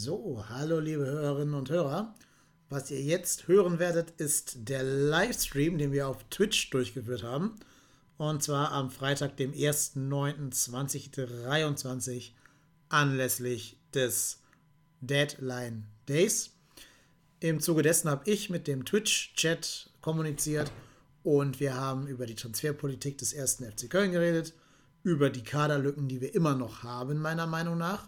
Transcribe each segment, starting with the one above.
So, hallo liebe Hörerinnen und Hörer. Was ihr jetzt hören werdet, ist der Livestream, den wir auf Twitch durchgeführt haben. Und zwar am Freitag, dem 1.9.2023, anlässlich des Deadline Days. Im Zuge dessen habe ich mit dem Twitch-Chat kommuniziert und wir haben über die Transferpolitik des ersten FC Köln geredet, über die Kaderlücken, die wir immer noch haben, meiner Meinung nach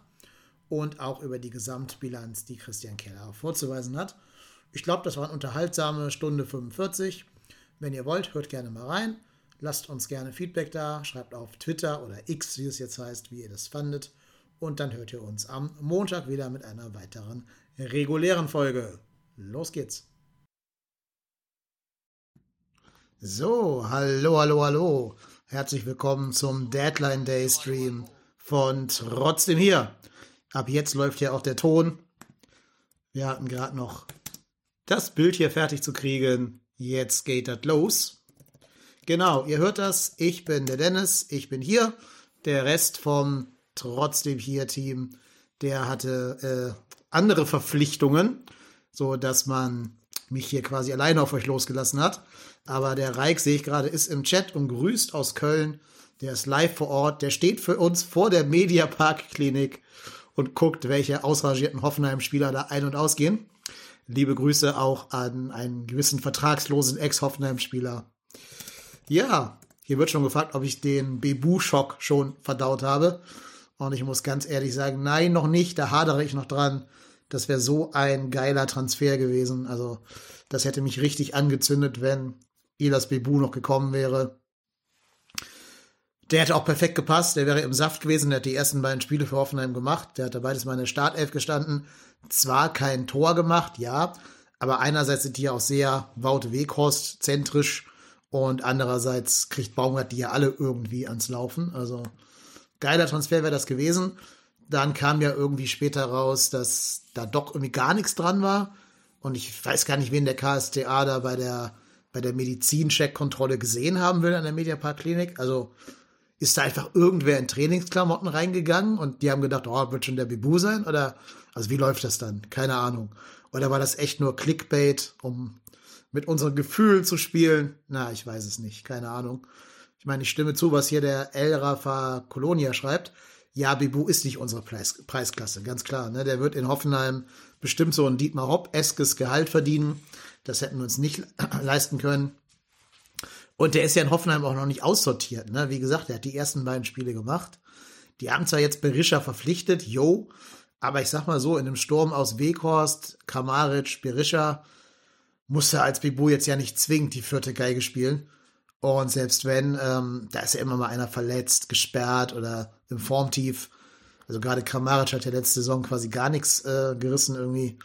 und auch über die Gesamtbilanz, die Christian Keller vorzuweisen hat. Ich glaube, das war eine unterhaltsame Stunde 45. Wenn ihr wollt, hört gerne mal rein. Lasst uns gerne Feedback da. Schreibt auf Twitter oder X, wie es jetzt heißt, wie ihr das fandet. Und dann hört ihr uns am Montag wieder mit einer weiteren regulären Folge. Los geht's. So, hallo, hallo, hallo. Herzlich willkommen zum Deadline Day Stream von Trotzdem hier. Ab jetzt läuft ja auch der Ton. Wir hatten gerade noch das Bild hier fertig zu kriegen. Jetzt geht das los. Genau, ihr hört das. Ich bin der Dennis. Ich bin hier. Der Rest vom trotzdem hier Team, der hatte äh, andere Verpflichtungen, so dass man mich hier quasi alleine auf euch losgelassen hat. Aber der Reik, sehe ich gerade, ist im Chat und grüßt aus Köln. Der ist live vor Ort. Der steht für uns vor der Mediapark Klinik und guckt, welche ausrangierten Hoffenheim-Spieler da ein- und ausgehen. Liebe Grüße auch an einen gewissen vertragslosen Ex-Hoffenheim-Spieler. Ja, hier wird schon gefragt, ob ich den Bebu-Schock schon verdaut habe. Und ich muss ganz ehrlich sagen, nein, noch nicht. Da hadere ich noch dran. Das wäre so ein geiler Transfer gewesen. Also, das hätte mich richtig angezündet, wenn Elas Bebu noch gekommen wäre. Der hätte auch perfekt gepasst. Der wäre im Saft gewesen. Der hat die ersten beiden Spiele für Hoffenheim gemacht. Der hat da beides mal in der Startelf gestanden. Zwar kein Tor gemacht, ja. Aber einerseits sind die ja auch sehr Wout Weghorst zentrisch und andererseits kriegt Baumgart die ja alle irgendwie ans Laufen. Also geiler Transfer wäre das gewesen. Dann kam ja irgendwie später raus, dass da doch irgendwie gar nichts dran war. Und ich weiß gar nicht, wen der KSTA da bei der, bei der Medizincheck-Kontrolle gesehen haben will an der Mediapark Klinik. Also ist da einfach irgendwer in Trainingsklamotten reingegangen und die haben gedacht, oh, wird schon der Bibu sein? Oder, also wie läuft das dann? Keine Ahnung. Oder war das echt nur Clickbait, um mit unseren Gefühlen zu spielen? Na, ich weiß es nicht. Keine Ahnung. Ich meine, ich stimme zu, was hier der El Rafa Colonia schreibt. Ja, Bibu ist nicht unsere Preis Preisklasse, ganz klar. Ne? Der wird in Hoffenheim bestimmt so ein Dietmar Hopp-eskes Gehalt verdienen. Das hätten wir uns nicht leisten können. Und der ist ja in Hoffenheim auch noch nicht aussortiert. Ne? Wie gesagt, er hat die ersten beiden Spiele gemacht. Die haben zwar jetzt Berisha verpflichtet, yo, aber ich sag mal so, in einem Sturm aus Weghorst, Kamaric, Berisha, muss er als Bibu jetzt ja nicht zwingend die vierte Geige spielen. Und selbst wenn, ähm, da ist ja immer mal einer verletzt, gesperrt oder im Formtief. Also gerade Kramaric hat ja letzte Saison quasi gar nichts äh, gerissen irgendwie.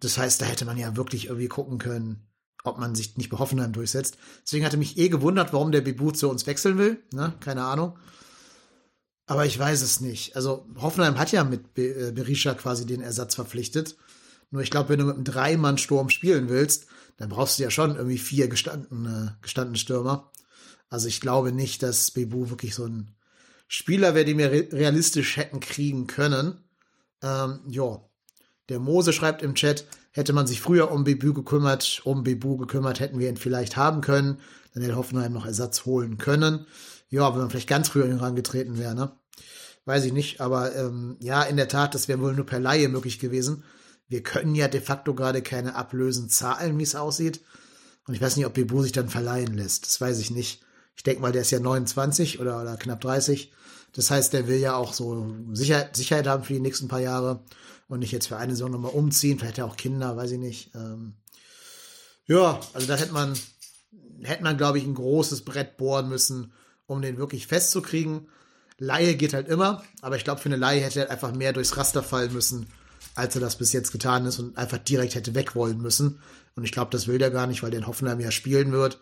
Das heißt, da hätte man ja wirklich irgendwie gucken können, ob man sich nicht bei Hoffenheim durchsetzt. Deswegen hatte mich eh gewundert, warum der Bibu zu uns wechseln will. Ne? Keine Ahnung. Aber ich weiß es nicht. Also Hoffenheim hat ja mit äh, Berisha quasi den Ersatz verpflichtet. Nur ich glaube, wenn du mit einem Dreimann-Sturm spielen willst, dann brauchst du ja schon irgendwie vier gestandene, gestandene Stürmer. Also ich glaube nicht, dass Bebu wirklich so ein Spieler wäre, den wir realistisch hätten kriegen können. Ähm, ja, der Mose schreibt im Chat, hätte man sich früher um Bebu gekümmert, um Bebu gekümmert, hätten wir ihn vielleicht haben können. Dann hätte Hoffenheim noch Ersatz holen können. Ja, wenn man vielleicht ganz früher in den Rang getreten wäre, ne? Weiß ich nicht, aber ähm, ja, in der Tat, das wäre wohl nur per Laie möglich gewesen. Wir können ja de facto gerade keine Ablösen zahlen, wie es aussieht. Und ich weiß nicht, ob Bebu sich dann verleihen lässt. Das weiß ich nicht. Ich denke mal, der ist ja 29 oder, oder knapp 30. Das heißt, der will ja auch so Sicherheit, Sicherheit haben für die nächsten paar Jahre und nicht jetzt für eine Saison nochmal umziehen. Vielleicht hat er auch Kinder, weiß ich nicht. Ähm, ja, also da hätte man, hätte man, glaube ich, ein großes Brett bohren müssen, um den wirklich festzukriegen. Laie geht halt immer, aber ich glaube, für eine Laie hätte er einfach mehr durchs Raster fallen müssen, als er das bis jetzt getan ist und einfach direkt hätte weg wollen müssen. Und ich glaube, das will der gar nicht, weil der in Hoffenheim ja spielen wird.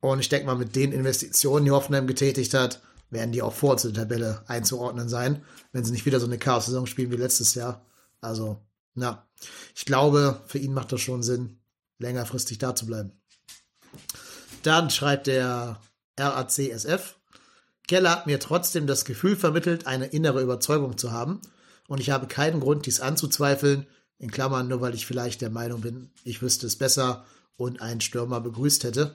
Und ich denke mal, mit den Investitionen, die Hoffenheim getätigt hat, werden die auch vor der Tabelle einzuordnen sein, wenn sie nicht wieder so eine Chaos-Saison spielen wie letztes Jahr. Also, na, ich glaube, für ihn macht das schon Sinn, längerfristig da zu bleiben. Dann schreibt der RACSF, Keller hat mir trotzdem das Gefühl vermittelt, eine innere Überzeugung zu haben und ich habe keinen Grund, dies anzuzweifeln, in Klammern nur weil ich vielleicht der Meinung bin, ich wüsste es besser und einen Stürmer begrüßt hätte.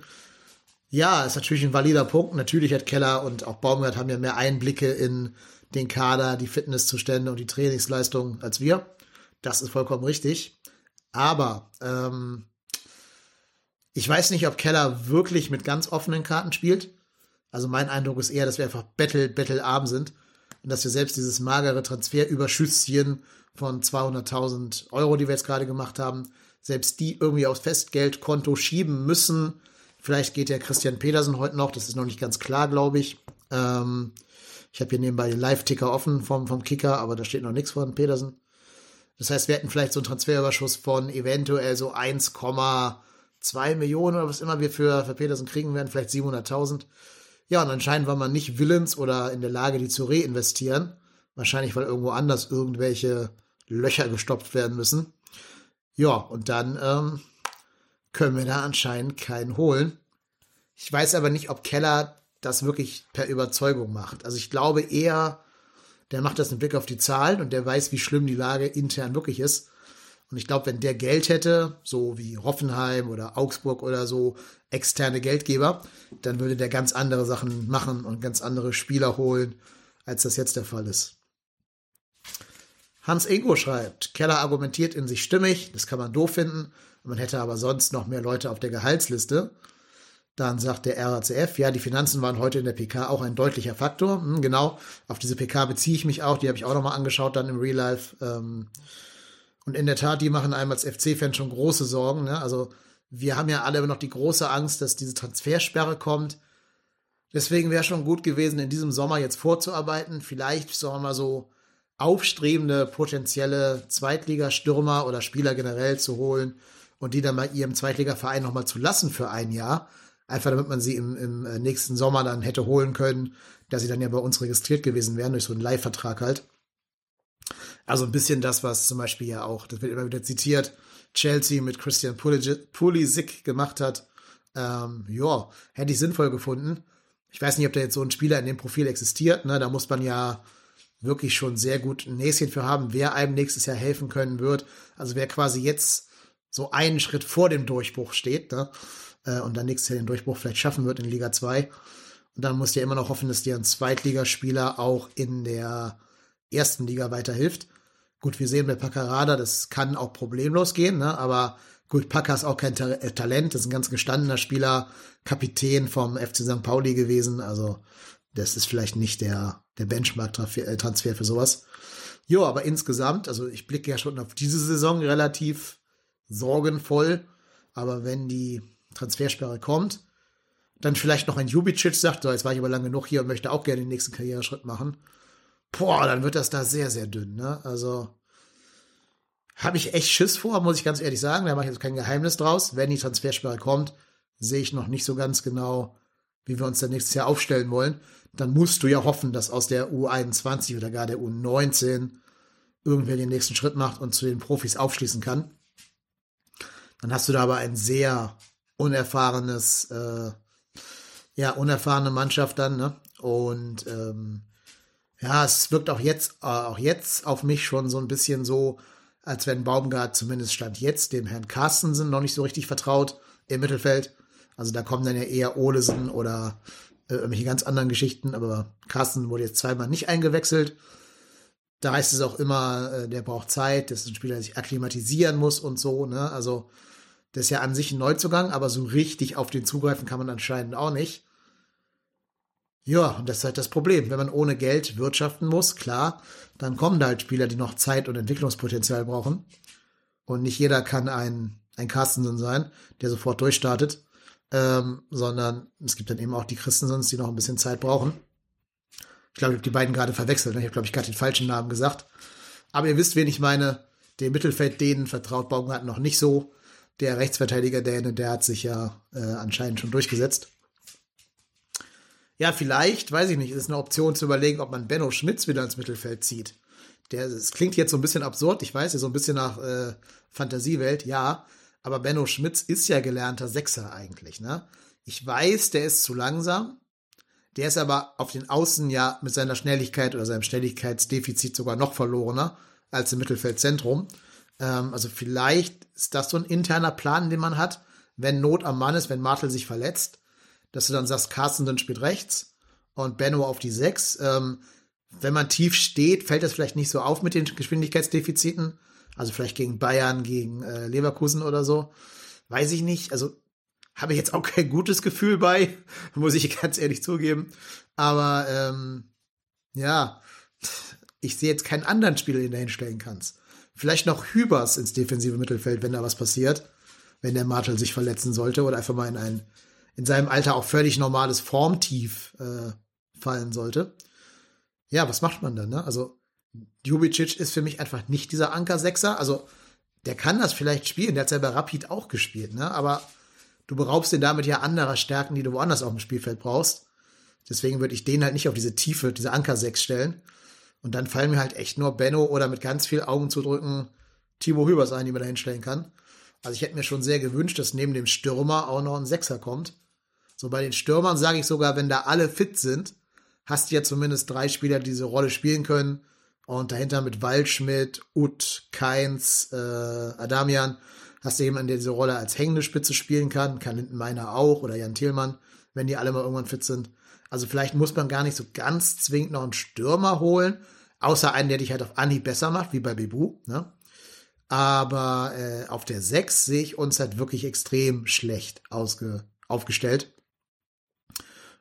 Ja, ist natürlich ein valider Punkt. Natürlich hat Keller und auch Baumgart haben ja mehr Einblicke in den Kader, die Fitnesszustände und die Trainingsleistung als wir. Das ist vollkommen richtig. Aber ähm, ich weiß nicht, ob Keller wirklich mit ganz offenen Karten spielt. Also mein Eindruck ist eher, dass wir einfach Battle, Battle arm sind und dass wir selbst dieses magere Transferüberschüsschen von 200.000 Euro, die wir jetzt gerade gemacht haben, selbst die irgendwie aufs Festgeldkonto schieben müssen. Vielleicht geht ja Christian Pedersen heute noch, das ist noch nicht ganz klar, glaube ich. Ähm, ich habe hier nebenbei den Live-Ticker offen vom, vom Kicker, aber da steht noch nichts von Pedersen. Das heißt, wir hätten vielleicht so einen Transferüberschuss von eventuell so 1,2 Millionen oder was immer wir für, für Petersen kriegen werden, vielleicht 700.000. Ja, und anscheinend war man nicht willens oder in der Lage, die zu reinvestieren. Wahrscheinlich, weil irgendwo anders irgendwelche Löcher gestopft werden müssen. Ja, und dann ähm, können wir da anscheinend keinen holen. Ich weiß aber nicht, ob Keller das wirklich per Überzeugung macht. Also ich glaube eher, der macht das mit Blick auf die Zahlen und der weiß, wie schlimm die Lage intern wirklich ist. Und ich glaube, wenn der Geld hätte, so wie Hoffenheim oder Augsburg oder so, externe Geldgeber, dann würde der ganz andere Sachen machen und ganz andere Spieler holen, als das jetzt der Fall ist. Hans Ingo schreibt, Keller argumentiert in sich stimmig, das kann man doof finden, man hätte aber sonst noch mehr Leute auf der Gehaltsliste. Dann sagt der RACF, ja, die Finanzen waren heute in der PK auch ein deutlicher Faktor. Hm, genau, auf diese PK beziehe ich mich auch, die habe ich auch nochmal angeschaut dann im Real Life. Ähm, und in der Tat, die machen einem als FC-Fan schon große Sorgen. Ne? Also wir haben ja alle immer noch die große Angst, dass diese Transfersperre kommt. Deswegen wäre schon gut gewesen, in diesem Sommer jetzt vorzuarbeiten. Vielleicht, sagen wir mal so, aufstrebende potenzielle Zweitligastürmer oder Spieler generell zu holen und die dann bei ihrem Zweitligaverein nochmal zu lassen für ein Jahr. Einfach damit man sie im, im äh, nächsten Sommer dann hätte holen können, dass sie dann ja bei uns registriert gewesen wären, durch so einen Leihvertrag halt. Also ein bisschen das, was zum Beispiel ja auch, das wird immer wieder zitiert, Chelsea mit Christian Pulisic gemacht hat. Ähm, ja, hätte ich sinnvoll gefunden. Ich weiß nicht, ob da jetzt so ein Spieler in dem Profil existiert. Ne? Da muss man ja wirklich schon sehr gut ein Näschen für haben, wer einem nächstes Jahr helfen können wird. Also wer quasi jetzt so einen Schritt vor dem Durchbruch steht ne? Äh, und dann nächstes Jahr den Durchbruch vielleicht schaffen wird in Liga 2. Und dann muss ja immer noch hoffen, dass dir ein Zweitligaspieler auch in der ersten Liga weiterhilft. Gut, wir sehen bei Paccarada, das kann auch problemlos gehen, ne? aber gut, Packer ist auch kein Ta äh, Talent, das ist ein ganz gestandener Spieler, Kapitän vom FC St. Pauli gewesen, also das ist vielleicht nicht der, der Benchmark-Transfer äh, für sowas. Jo, aber insgesamt, also ich blicke ja schon auf diese Saison relativ sorgenvoll, aber wenn die Transfersperre kommt, dann vielleicht noch ein Jubicic sagt, so, jetzt war ich aber lange genug hier und möchte auch gerne den nächsten Karriereschritt machen boah, dann wird das da sehr, sehr dünn. Ne? Also habe ich echt Schiss vor, muss ich ganz ehrlich sagen. Da mache ich jetzt kein Geheimnis draus. Wenn die Transfersperre kommt, sehe ich noch nicht so ganz genau, wie wir uns dann nächstes Jahr aufstellen wollen. Dann musst du ja hoffen, dass aus der U21 oder gar der U19 irgendwer den nächsten Schritt macht und zu den Profis aufschließen kann. Dann hast du da aber ein sehr unerfahrenes, äh, ja, unerfahrene Mannschaft dann, ne? Und ähm, ja, es wirkt auch jetzt, äh, auch jetzt auf mich schon so ein bisschen so, als wenn Baumgart zumindest stand jetzt dem Herrn Carstensen noch nicht so richtig vertraut im Mittelfeld. Also da kommen dann ja eher Olesen oder äh, irgendwelche ganz anderen Geschichten, aber Carsten wurde jetzt zweimal nicht eingewechselt. Da heißt es auch immer, äh, der braucht Zeit, das ist ein Spieler, der sich akklimatisieren muss und so, ne? Also, das ist ja an sich ein Neuzugang, aber so richtig auf den zugreifen kann man anscheinend auch nicht. Ja, und das ist halt das Problem. Wenn man ohne Geld wirtschaften muss, klar, dann kommen da halt Spieler, die noch Zeit und Entwicklungspotenzial brauchen. Und nicht jeder kann ein, ein Carstensen sein, der sofort durchstartet, ähm, sondern es gibt dann eben auch die Christensens, die noch ein bisschen Zeit brauchen. Ich glaube, ich habe die beiden gerade verwechselt. Ne? Ich habe, glaube ich, gerade den falschen Namen gesagt. Aber ihr wisst, wen ich meine. Dem Mittelfeld denen vertraut Baumgart noch nicht so. Der Rechtsverteidiger Däne, der hat sich ja äh, anscheinend schon durchgesetzt. Ja, vielleicht, weiß ich nicht, ist eine Option zu überlegen, ob man Benno Schmitz wieder ins Mittelfeld zieht. Der, es klingt jetzt so ein bisschen absurd, ich weiß, so ein bisschen nach äh, Fantasiewelt, ja. Aber Benno Schmitz ist ja gelernter Sechser eigentlich, ne? Ich weiß, der ist zu langsam. Der ist aber auf den Außen ja mit seiner Schnelligkeit oder seinem Schnelligkeitsdefizit sogar noch verlorener als im Mittelfeldzentrum. Ähm, also vielleicht ist das so ein interner Plan, den man hat, wenn Not am Mann ist, wenn Martel sich verletzt, dass du dann sagst, Carsten spielt rechts und Benno auf die sechs. Ähm, wenn man tief steht, fällt das vielleicht nicht so auf mit den Geschwindigkeitsdefiziten. Also vielleicht gegen Bayern, gegen äh, Leverkusen oder so. Weiß ich nicht. Also habe ich jetzt auch kein gutes Gefühl bei, muss ich ganz ehrlich zugeben. Aber ähm, ja, ich sehe jetzt keinen anderen Spieler, den du hinstellen kannst. Vielleicht noch Hübers ins defensive Mittelfeld, wenn da was passiert, wenn der Martel sich verletzen sollte oder einfach mal in ein in seinem Alter auch völlig normales Formtief äh, fallen sollte. Ja, was macht man dann? Ne? Also Jubicic ist für mich einfach nicht dieser Anker-Sechser. Also der kann das vielleicht spielen, der hat selber Rapid auch gespielt, ne? aber du beraubst ihn damit ja anderer Stärken, die du woanders auf dem Spielfeld brauchst. Deswegen würde ich den halt nicht auf diese Tiefe, diese Anker 6 stellen. Und dann fallen mir halt echt nur Benno oder mit ganz viel Augen zu drücken Timo Hübers ein, die man da hinstellen kann. Also ich hätte mir schon sehr gewünscht, dass neben dem Stürmer auch noch ein Sechser kommt. So bei den Stürmern sage ich sogar, wenn da alle fit sind, hast du ja zumindest drei Spieler, die diese Rolle spielen können. Und dahinter mit Waldschmidt, Ut, Keins, äh, Adamian hast du jemanden, der diese Rolle als hängende Spitze spielen kann, kann Lindenmeiner auch oder Jan Thielmann, wenn die alle mal irgendwann fit sind. Also vielleicht muss man gar nicht so ganz zwingend noch einen Stürmer holen, außer einen, der dich halt auf Anhieb besser macht, wie bei Bebu. Ne? Aber äh, auf der 6 sehe ich uns halt wirklich extrem schlecht ausge aufgestellt.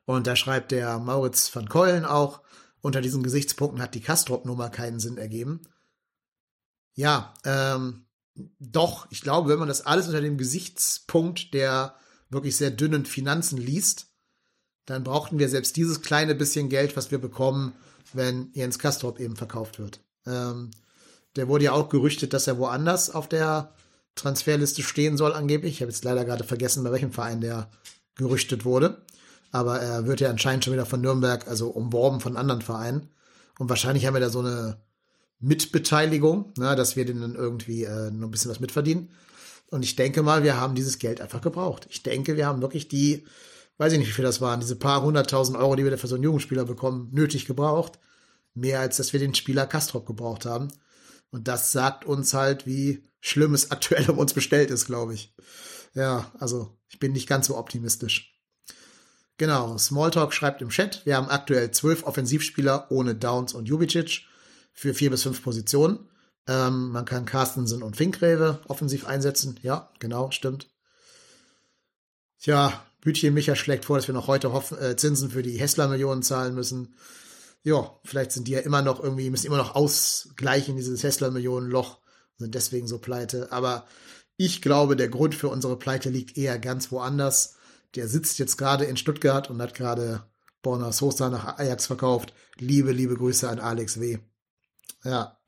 Und da schreibt der Mauritz van Keulen auch, unter diesen Gesichtspunkten hat die Kastrop-Nummer keinen Sinn ergeben. Ja, ähm, doch, ich glaube, wenn man das alles unter dem Gesichtspunkt der wirklich sehr dünnen Finanzen liest, dann brauchten wir selbst dieses kleine bisschen Geld, was wir bekommen, wenn Jens Kastrop eben verkauft wird. Ähm, der wurde ja auch gerüchtet, dass er woanders auf der Transferliste stehen soll, angeblich. Ich habe jetzt leider gerade vergessen, bei welchem Verein der gerüchtet wurde. Aber er wird ja anscheinend schon wieder von Nürnberg, also umworben von anderen Vereinen. Und wahrscheinlich haben wir da so eine Mitbeteiligung, ne, dass wir denen dann irgendwie äh, noch ein bisschen was mitverdienen. Und ich denke mal, wir haben dieses Geld einfach gebraucht. Ich denke, wir haben wirklich die, weiß ich nicht, wie viel das waren, diese paar hunderttausend Euro, die wir für so einen Jugendspieler bekommen, nötig gebraucht. Mehr als dass wir den Spieler Kastrop gebraucht haben. Und das sagt uns halt, wie schlimm es aktuell um uns bestellt ist, glaube ich. Ja, also ich bin nicht ganz so optimistisch. Genau, Smalltalk schreibt im Chat, wir haben aktuell zwölf Offensivspieler ohne Downs und Jubicic für vier bis fünf Positionen. Ähm, man kann Carstensen und Finkgräve offensiv einsetzen. Ja, genau, stimmt. Tja, Bütchen Micha schlägt vor, dass wir noch heute Hoff äh, Zinsen für die Hessler-Millionen zahlen müssen. Ja, vielleicht sind die ja immer noch irgendwie, müssen immer noch ausgleichen, dieses Hessler-Millionen-Loch, sind deswegen so pleite. Aber ich glaube, der Grund für unsere Pleite liegt eher ganz woanders. Der sitzt jetzt gerade in Stuttgart und hat gerade Borna Sosa nach Ajax verkauft. Liebe, liebe Grüße an Alex W. Ja.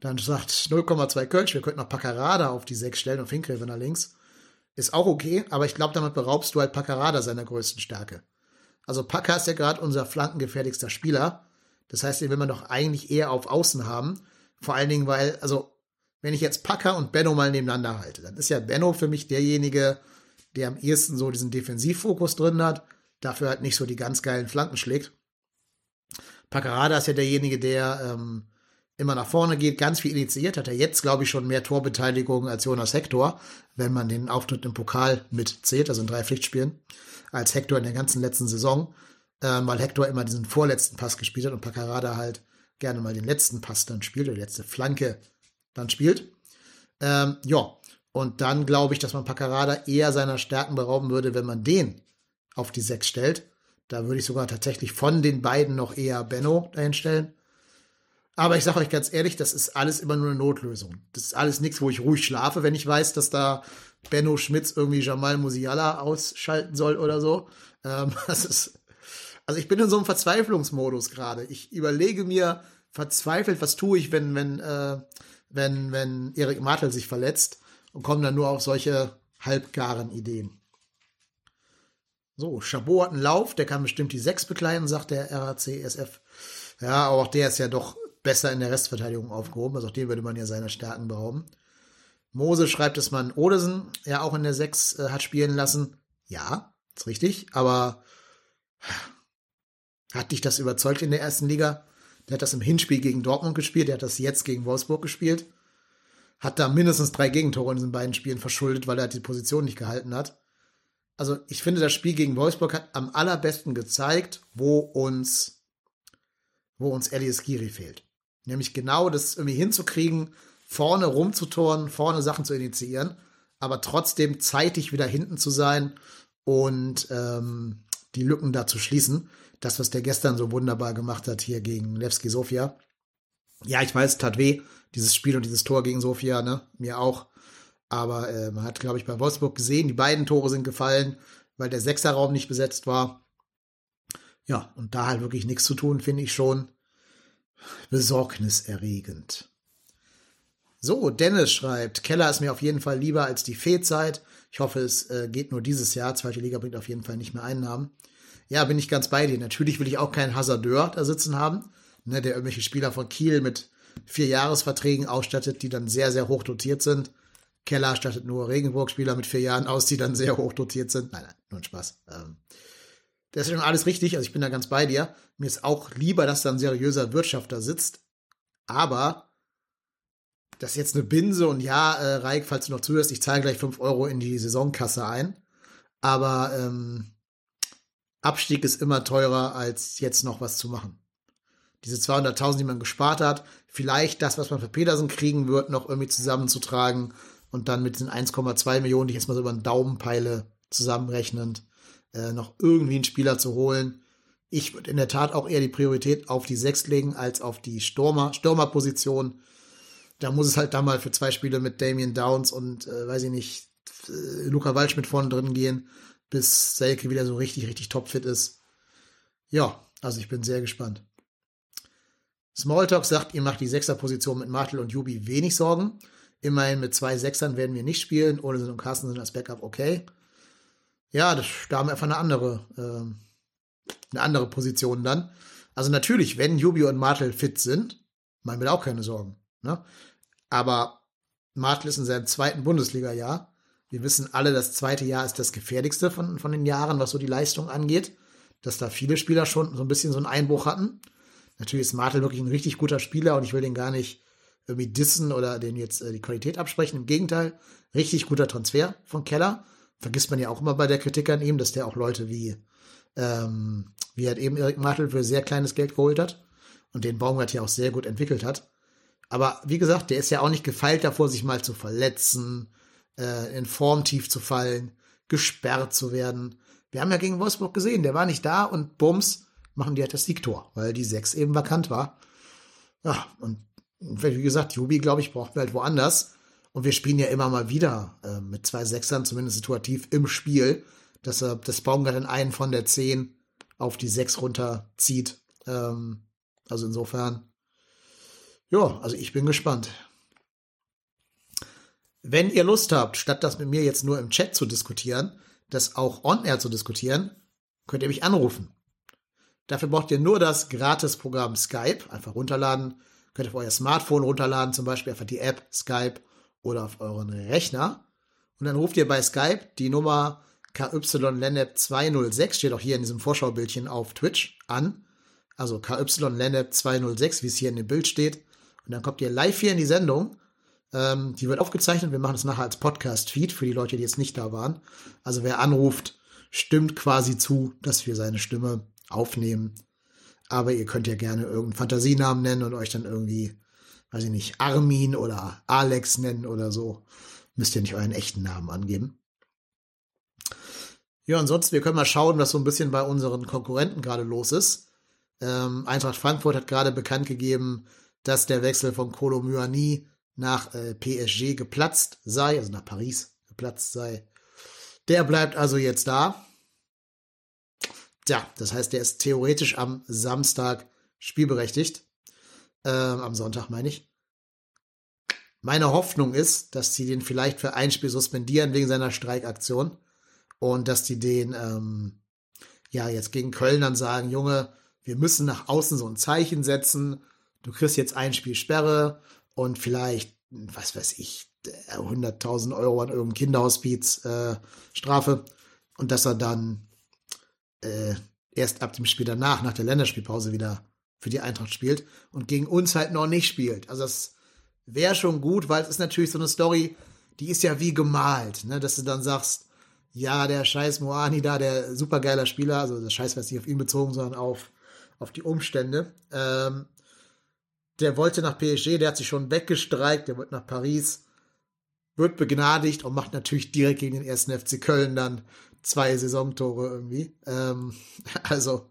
Dann sagt 0,2 Kölsch, wir könnten noch Paccarada auf die 6 stellen und Finkgräfe nach links. Ist auch okay, aber ich glaube, damit beraubst du halt Paccarada seiner größten Stärke. Also Packer ist ja gerade unser flankengefährlichster Spieler. Das heißt, den will man doch eigentlich eher auf Außen haben. Vor allen Dingen, weil, also, wenn ich jetzt Packer und Benno mal nebeneinander halte, dann ist ja Benno für mich derjenige, der am ehesten so diesen Defensivfokus drin hat, dafür halt nicht so die ganz geilen Flanken schlägt. Paccarada ist ja derjenige, der ähm, immer nach vorne geht, ganz viel initiiert, hat er jetzt, glaube ich, schon mehr Torbeteiligung als Jonas Hector, wenn man den Auftritt im Pokal mitzählt, also in drei Pflichtspielen, als Hector in der ganzen letzten Saison, ähm, weil Hector immer diesen vorletzten Pass gespielt hat und Paccarada halt gerne mal den letzten Pass dann spielt, oder die letzte Flanke dann spielt. Ähm, ja, und dann glaube ich, dass man Paccarada eher seiner Stärken berauben würde, wenn man den auf die Sechs stellt da würde ich sogar tatsächlich von den beiden noch eher Benno dahinstellen. Aber ich sage euch ganz ehrlich, das ist alles immer nur eine Notlösung. Das ist alles nichts, wo ich ruhig schlafe, wenn ich weiß, dass da Benno Schmitz irgendwie Jamal Musiala ausschalten soll oder so. Ähm, das ist, also ich bin in so einem Verzweiflungsmodus gerade. Ich überlege mir verzweifelt, was tue ich, wenn, wenn, äh, wenn, wenn Erik Martel sich verletzt und komme dann nur auf solche halbgaren Ideen. So, Chabot hat einen Lauf, der kann bestimmt die 6 bekleiden, sagt der RAC SF. Ja, aber auch der ist ja doch besser in der Restverteidigung aufgehoben. Also auch den würde man ja seine Stärken berauben. Mose schreibt, dass man Odesen ja auch in der 6 äh, hat spielen lassen. Ja, ist richtig, aber Hat dich das überzeugt in der ersten Liga? Der hat das im Hinspiel gegen Dortmund gespielt, der hat das jetzt gegen Wolfsburg gespielt. Hat da mindestens drei Gegentore in diesen beiden Spielen verschuldet, weil er die Position nicht gehalten hat. Also ich finde, das Spiel gegen Wolfsburg hat am allerbesten gezeigt, wo uns, wo uns Elias Giri fehlt. Nämlich genau das irgendwie hinzukriegen, vorne rumzutoren, vorne Sachen zu initiieren, aber trotzdem zeitig wieder hinten zu sein und ähm, die Lücken da zu schließen. Das, was der gestern so wunderbar gemacht hat hier gegen Levski Sofia. Ja, ich weiß, tat weh, dieses Spiel und dieses Tor gegen Sofia, ne? Mir auch. Aber äh, man hat, glaube ich, bei Wolfsburg gesehen, die beiden Tore sind gefallen, weil der Sechserraum nicht besetzt war. Ja, und da halt wirklich nichts zu tun, finde ich schon besorgniserregend. So, Dennis schreibt, Keller ist mir auf jeden Fall lieber als die Fehlzeit. Ich hoffe, es äh, geht nur dieses Jahr. Zweite Liga bringt auf jeden Fall nicht mehr Einnahmen. Ja, bin ich ganz bei dir. Natürlich will ich auch keinen Hasardeur da sitzen haben, ne, der irgendwelche Spieler von Kiel mit vier Jahresverträgen ausstattet, die dann sehr, sehr hoch dotiert sind. Keller stattet nur Regenburg-Spieler mit vier Jahren aus, die dann sehr hoch dotiert sind. Nein, nein, nur ein Spaß. Ähm, das ist schon alles richtig, also ich bin da ganz bei dir. Mir ist auch lieber, dass da ein seriöser Wirtschafter sitzt. Aber das ist jetzt eine Binse und ja, äh, Reik, falls du noch zuhörst, ich zahle gleich fünf Euro in die Saisonkasse ein. Aber ähm, Abstieg ist immer teurer, als jetzt noch was zu machen. Diese 200.000, die man gespart hat, vielleicht das, was man für Petersen kriegen wird, noch irgendwie zusammenzutragen und dann mit diesen 1,2 Millionen, die ich jetzt mal so über den Daumen peile, zusammenrechnend, äh, noch irgendwie einen Spieler zu holen. Ich würde in der Tat auch eher die Priorität auf die Sechs legen als auf die Stürmer, Stürmerposition. Da muss es halt da mal für zwei Spiele mit Damien Downs und, äh, weiß ich nicht, äh, Luca Waldschmidt vorne drin gehen, bis Selke wieder so richtig, richtig topfit ist. Ja, also ich bin sehr gespannt. Smalltalk sagt, ihr macht die Sechserposition mit Martel und Jubi wenig Sorgen. Immerhin mit zwei Sechsern werden wir nicht spielen. Ohne sind und Carsten sind als Backup okay. Ja, das, da haben wir einfach eine andere, äh, eine andere Position dann. Also natürlich, wenn Jubi und Martel fit sind, machen wir da auch keine Sorgen. Ne? Aber Martel ist in seinem zweiten Bundesliga-Jahr. Wir wissen alle, das zweite Jahr ist das gefährlichste von, von den Jahren, was so die Leistung angeht. Dass da viele Spieler schon so ein bisschen so einen Einbruch hatten. Natürlich ist Martel wirklich ein richtig guter Spieler und ich will den gar nicht irgendwie dissen oder den jetzt äh, die Qualität absprechen. Im Gegenteil, richtig guter Transfer von Keller vergisst man ja auch immer bei der Kritik an ihm, dass der auch Leute wie, ähm, wie halt eben Erik Martel für sehr kleines Geld geholt hat und den Baumgart ja auch sehr gut entwickelt hat. Aber wie gesagt, der ist ja auch nicht gefeilt davor, sich mal zu verletzen, äh, in Form tief zu fallen, gesperrt zu werden. Wir haben ja gegen Wolfsburg gesehen, der war nicht da und bums, machen die halt das Siegtor, weil die sechs eben vakant war. Ja, und wie gesagt, Jubi, glaube ich, braucht wir halt woanders. Und wir spielen ja immer mal wieder äh, mit zwei Sechsern, zumindest situativ im Spiel, dass er das Baumgart in einen von der zehn auf die sechs runterzieht. Ähm, also insofern, ja, also ich bin gespannt. Wenn ihr Lust habt, statt das mit mir jetzt nur im Chat zu diskutieren, das auch on-air zu diskutieren, könnt ihr mich anrufen. Dafür braucht ihr nur das Gratis-Programm Skype, einfach runterladen. Könnt ihr auf euer Smartphone runterladen, zum Beispiel einfach die App Skype oder auf euren Rechner. Und dann ruft ihr bei Skype die Nummer KYLENEP206, steht auch hier in diesem Vorschaubildchen auf Twitch, an. Also KYLENEP206, wie es hier in dem Bild steht. Und dann kommt ihr live hier in die Sendung. Ähm, die wird aufgezeichnet. Wir machen es nachher als Podcast-Feed für die Leute, die jetzt nicht da waren. Also wer anruft, stimmt quasi zu, dass wir seine Stimme aufnehmen. Aber ihr könnt ja gerne irgendeinen Fantasienamen nennen und euch dann irgendwie weiß ich nicht, Armin oder Alex nennen oder so. Müsst ihr nicht euren echten Namen angeben. Ja, ansonsten, wir können mal schauen, was so ein bisschen bei unseren Konkurrenten gerade los ist. Ähm, Eintracht Frankfurt hat gerade bekannt gegeben, dass der Wechsel von Kolo Myani nach äh, PSG geplatzt sei, also nach Paris geplatzt sei. Der bleibt also jetzt da. Tja, das heißt, der ist theoretisch am Samstag spielberechtigt. Ähm, am Sonntag meine ich. Meine Hoffnung ist, dass sie den vielleicht für ein Spiel suspendieren wegen seiner Streikaktion und dass die den ähm, ja jetzt gegen Köln dann sagen, Junge, wir müssen nach außen so ein Zeichen setzen. Du kriegst jetzt ein Spiel Sperre und vielleicht, was weiß ich, 100.000 Euro an irgendeinem Kinderhospiz äh, Strafe und dass er dann äh, erst ab dem Spiel danach, nach der Länderspielpause wieder für die Eintracht spielt und gegen uns halt noch nicht spielt. Also das wäre schon gut, weil es ist natürlich so eine Story, die ist ja wie gemalt, ne? dass du dann sagst, ja, der scheiß Moani da, der supergeiler Spieler, also das Scheiß war nicht auf ihn bezogen, sondern auf, auf die Umstände. Ähm, der wollte nach PSG, der hat sich schon weggestreikt, der wollte nach Paris, wird begnadigt und macht natürlich direkt gegen den ersten FC Köln dann zwei Saisontore irgendwie. Ähm, also,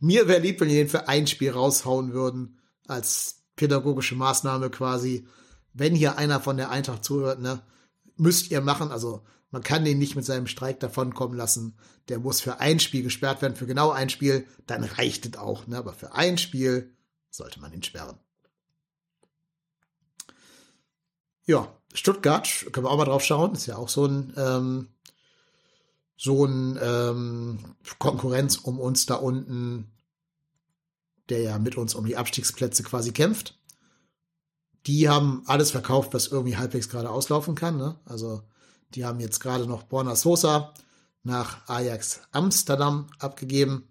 mir wäre lieb, wenn die den für ein Spiel raushauen würden, als pädagogische Maßnahme quasi. Wenn hier einer von der Eintracht zuhört, ne, müsst ihr machen. Also, man kann den nicht mit seinem Streik davonkommen lassen. Der muss für ein Spiel gesperrt werden, für genau ein Spiel, dann reicht es auch, ne? Aber für ein Spiel sollte man ihn sperren. Ja, Stuttgart, können wir auch mal drauf schauen, ist ja auch so ein, ähm, so ein ähm, Konkurrenz um uns da unten, der ja mit uns um die Abstiegsplätze quasi kämpft. Die haben alles verkauft, was irgendwie halbwegs gerade auslaufen kann. Ne? Also die haben jetzt gerade noch Borna Sosa nach Ajax Amsterdam abgegeben.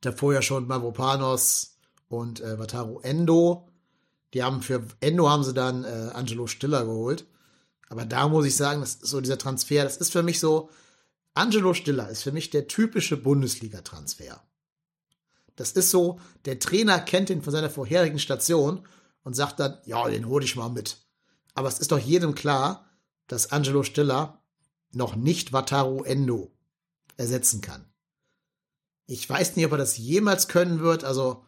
Davor ja schon Mavropanos und äh, Wataru Endo. Die haben für Endo haben sie dann äh, Angelo Stiller geholt. Aber da muss ich sagen, das ist so dieser Transfer, das ist für mich so, Angelo Stiller ist für mich der typische Bundesliga-Transfer. Das ist so, der Trainer kennt ihn von seiner vorherigen Station und sagt dann, ja, den hole ich mal mit. Aber es ist doch jedem klar, dass Angelo Stiller noch nicht Wataru Endo ersetzen kann. Ich weiß nicht, ob er das jemals können wird. Also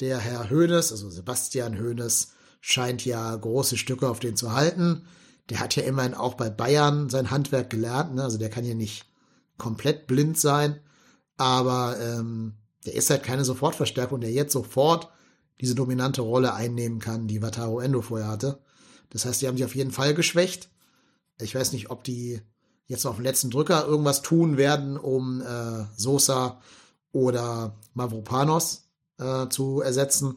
der Herr Hoeneß, also Sebastian Hoeneß, scheint ja große Stücke auf den zu halten. Der hat ja immerhin auch bei Bayern sein Handwerk gelernt, ne? also der kann ja nicht komplett blind sein, aber ähm, der ist halt keine Sofortverstärkung, der jetzt sofort diese dominante Rolle einnehmen kann, die Wataru Endo vorher hatte. Das heißt, die haben sich auf jeden Fall geschwächt. Ich weiß nicht, ob die jetzt auf dem letzten Drücker irgendwas tun werden, um äh, Sosa oder Mavropanos äh, zu ersetzen.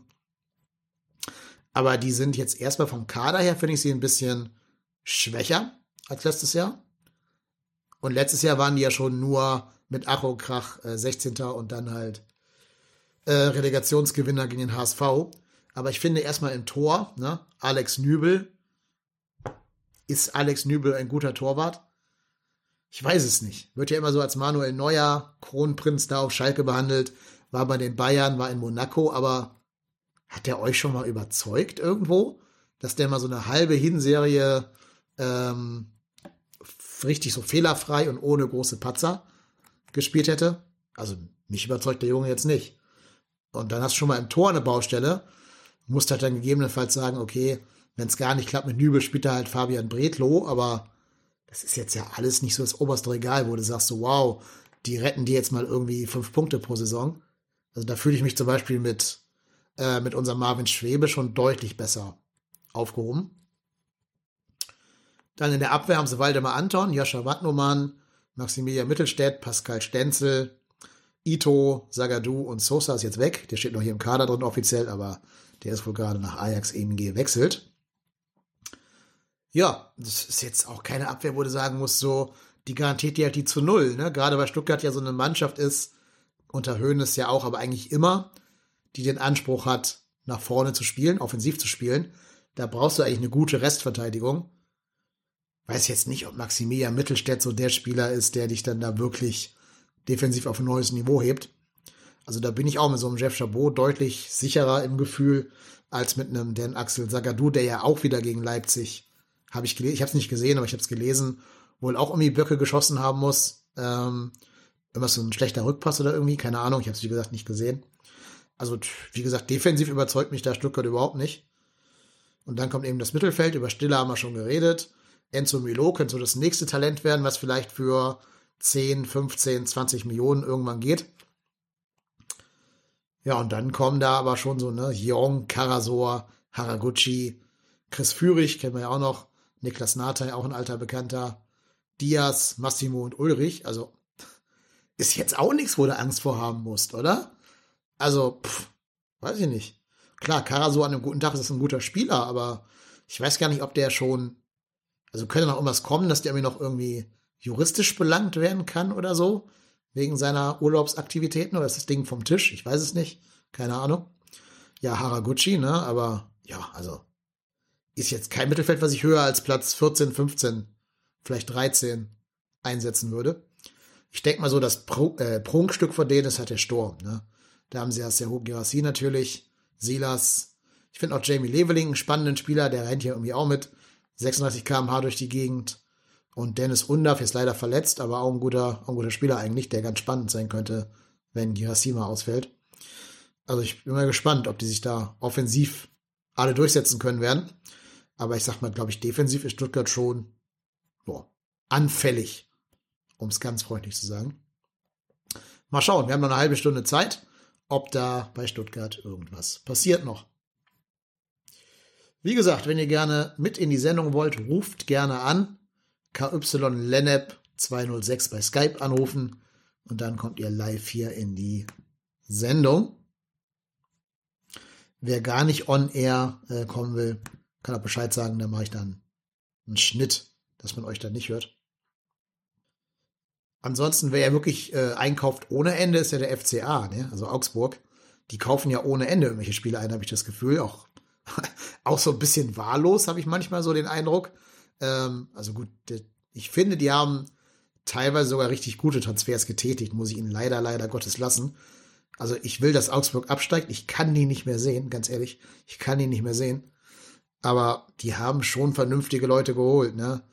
Aber die sind jetzt erstmal vom Kader her, finde ich sie ein bisschen schwächer als letztes Jahr. Und letztes Jahr waren die ja schon nur mit Ach Krach äh, 16. und dann halt äh, Relegationsgewinner gegen den HSV. Aber ich finde erstmal im Tor, ne, Alex Nübel. Ist Alex Nübel ein guter Torwart? Ich weiß es nicht. Wird ja immer so als Manuel Neuer, Kronprinz da auf Schalke behandelt war bei den Bayern, war in Monaco, aber hat der euch schon mal überzeugt irgendwo, dass der mal so eine halbe Hinserie ähm, richtig so fehlerfrei und ohne große Patzer gespielt hätte? Also mich überzeugt der Junge jetzt nicht. Und dann hast du schon mal im Tor eine Baustelle, musst halt dann gegebenenfalls sagen, okay, wenn es gar nicht klappt mit Nübel, spielt er halt Fabian Bretlo, aber das ist jetzt ja alles nicht so das oberste Regal, wo du sagst so, wow, die retten dir jetzt mal irgendwie fünf Punkte pro Saison. Also da fühle ich mich zum Beispiel mit, äh, mit unserem Marvin Schwebe schon deutlich besser aufgehoben. Dann in der Abwehr haben sie Waldemar Anton, Joscha Wattnumann, Maximilian Mittelstädt, Pascal Stenzel, Ito, Sagadu und Sosa ist jetzt weg. Der steht noch hier im Kader drin offiziell, aber der ist wohl gerade nach Ajax eben gewechselt. Ja, das ist jetzt auch keine Abwehr, wo du sagen musst, so, die garantiert dir halt die zu Null, ne? Gerade weil Stuttgart ja so eine Mannschaft ist, unter Hoeneß ja auch, aber eigentlich immer, die den Anspruch hat, nach vorne zu spielen, offensiv zu spielen. Da brauchst du eigentlich eine gute Restverteidigung. Weiß jetzt nicht, ob Maximilian Mittelstädt so der Spieler ist, der dich dann da wirklich defensiv auf ein neues Niveau hebt. Also da bin ich auch mit so einem Jeff Chabot deutlich sicherer im Gefühl als mit einem Dan Axel Sagadou, der ja auch wieder gegen Leipzig, habe ich gelesen, ich habe es nicht gesehen, aber ich habe es gelesen, wohl auch um die Böcke geschossen haben muss. Ähm, irgendwas so ein schlechter Rückpass oder irgendwie, keine Ahnung, ich habe es wie gesagt nicht gesehen. Also wie gesagt, defensiv überzeugt mich da Stuttgart überhaupt nicht. Und dann kommt eben das Mittelfeld, über Stille haben wir schon geredet. Enzo Milo könnte so das nächste Talent werden, was vielleicht für 10, 15, 20 Millionen irgendwann geht. Ja, und dann kommen da aber schon so, ne, Jong, Karasor, Haraguchi, Chris Führig, kennen wir ja auch noch, Niklas Natay, auch ein alter Bekannter, Diaz, Massimo und Ulrich, also ist jetzt auch nichts, wo du Angst vor haben musst, oder? Also, pff, weiß ich nicht. Klar, Karaso an einem guten Tag ist ein guter Spieler, aber ich weiß gar nicht, ob der schon, also könnte noch irgendwas kommen, dass der mir noch irgendwie juristisch belangt werden kann oder so, wegen seiner Urlaubsaktivitäten oder ist das Ding vom Tisch? Ich weiß es nicht. Keine Ahnung. Ja, Haraguchi, ne? Aber ja, also ist jetzt kein Mittelfeld, was ich höher als Platz 14, 15, vielleicht 13 einsetzen würde. Ich denke mal so, das äh, Prunkstück von denen ist halt der Sturm. Ne? Da haben sie ja Serhu Girassi natürlich, Silas. Ich finde auch Jamie Leveling einen spannenden Spieler, der rennt hier irgendwie auch mit 36 km/h durch die Gegend. Und Dennis Undaff ist leider verletzt, aber auch ein guter, ein guter Spieler eigentlich, der ganz spannend sein könnte, wenn Girassi mal ausfällt. Also ich bin mal gespannt, ob die sich da offensiv alle durchsetzen können werden. Aber ich sag mal, glaube ich, defensiv ist Stuttgart schon boah, anfällig, um es ganz freundlich zu sagen. Mal schauen, wir haben noch eine halbe Stunde Zeit, ob da bei Stuttgart irgendwas passiert noch. Wie gesagt, wenn ihr gerne mit in die Sendung wollt, ruft gerne an. KY Lennep 206 bei Skype anrufen und dann kommt ihr live hier in die Sendung. Wer gar nicht on air äh, kommen will, kann auch Bescheid sagen, dann mache ich dann einen Schnitt, dass man euch dann nicht hört. Ansonsten, wer ja wirklich äh, einkauft ohne Ende, ist ja der FCA, ne? also Augsburg. Die kaufen ja ohne Ende irgendwelche Spiele ein, habe ich das Gefühl. Auch, auch so ein bisschen wahllos, habe ich manchmal so den Eindruck. Ähm, also gut, ich finde, die haben teilweise sogar richtig gute Transfers getätigt, muss ich ihnen leider, leider Gottes lassen. Also ich will, dass Augsburg absteigt. Ich kann die nicht mehr sehen, ganz ehrlich. Ich kann die nicht mehr sehen. Aber die haben schon vernünftige Leute geholt, ne?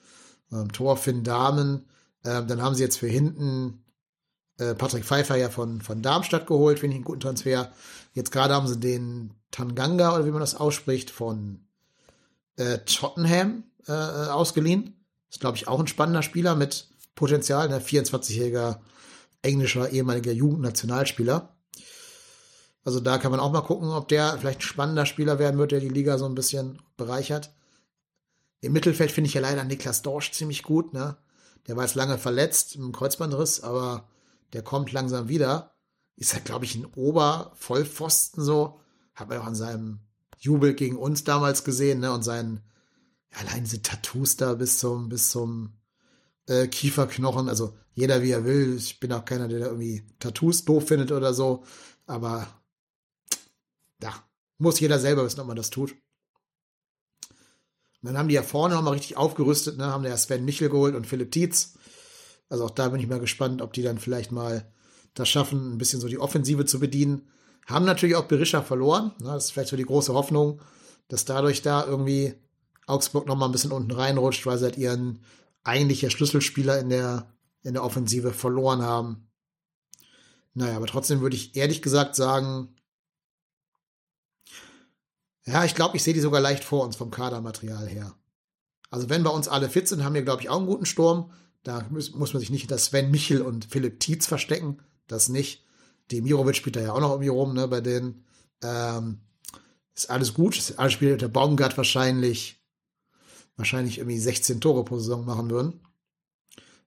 Ähm, Tor Finn Damen. Ähm, dann haben sie jetzt für hinten äh, Patrick Pfeiffer ja von, von Darmstadt geholt, finde ich einen guten Transfer. Jetzt gerade haben sie den Tanganga, oder wie man das ausspricht, von äh, Tottenham äh, äh ausgeliehen. Ist, glaube ich, auch ein spannender Spieler mit Potenzial, ne? 24-jähriger englischer ehemaliger Jugendnationalspieler. Also da kann man auch mal gucken, ob der vielleicht ein spannender Spieler werden wird, der die Liga so ein bisschen bereichert. Im Mittelfeld finde ich ja leider Niklas Dorsch ziemlich gut, ne? Der war jetzt lange verletzt im Kreuzbandriss, aber der kommt langsam wieder. Ist halt, glaube ich, ein Obervollpfosten so. Hat man auch an seinem Jubel gegen uns damals gesehen, ne? Und seinen, ja, allein diese Tattoos da bis zum, bis zum äh, Kieferknochen. Also jeder wie er will. Ich bin auch keiner, der da irgendwie Tattoos doof findet oder so. Aber ja, muss jeder selber wissen, ob man das tut. Und dann haben die ja vorne nochmal richtig aufgerüstet, ne? haben ja Sven Michel geholt und Philipp Tietz. Also auch da bin ich mal gespannt, ob die dann vielleicht mal das schaffen, ein bisschen so die Offensive zu bedienen. Haben natürlich auch Berisha verloren. Ne? Das ist vielleicht so die große Hoffnung, dass dadurch da irgendwie Augsburg nochmal ein bisschen unten reinrutscht, weil sie halt ihren eigentlichen Schlüsselspieler in der, in der Offensive verloren haben. Naja, aber trotzdem würde ich ehrlich gesagt sagen, ja, ich glaube, ich sehe die sogar leicht vor uns vom Kadermaterial her. Also wenn bei uns alle fit sind, haben wir, glaube ich, auch einen guten Sturm. Da muss, muss man sich nicht hinter Sven Michel und Philipp Tietz verstecken. Das nicht. Demirovic spielt da ja auch noch irgendwie rum, ne, bei denen. Ähm, ist alles gut. Ist alles Spiele der Baumgart wahrscheinlich, wahrscheinlich irgendwie 16 Tore pro Saison machen würden.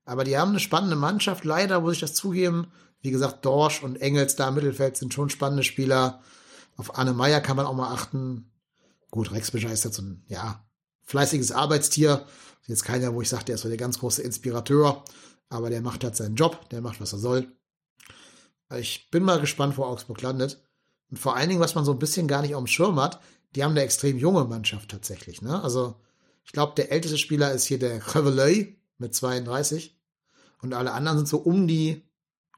Aber die haben eine spannende Mannschaft. Leider muss ich das zugeben. Wie gesagt, Dorsch und Engels da im Mittelfeld sind schon spannende Spieler. Auf Arne Meyer kann man auch mal achten. Gut, Rex Bischer ist jetzt so ein, ja, fleißiges Arbeitstier. Jetzt keiner, wo ich sage, der ist so der ganz große Inspirateur. Aber der macht halt seinen Job, der macht, was er soll. Ich bin mal gespannt, wo Augsburg landet. Und vor allen Dingen, was man so ein bisschen gar nicht auf dem Schirm hat, die haben eine extrem junge Mannschaft tatsächlich. Ne? Also, ich glaube, der älteste Spieler ist hier der Reveley mit 32. Und alle anderen sind so um die,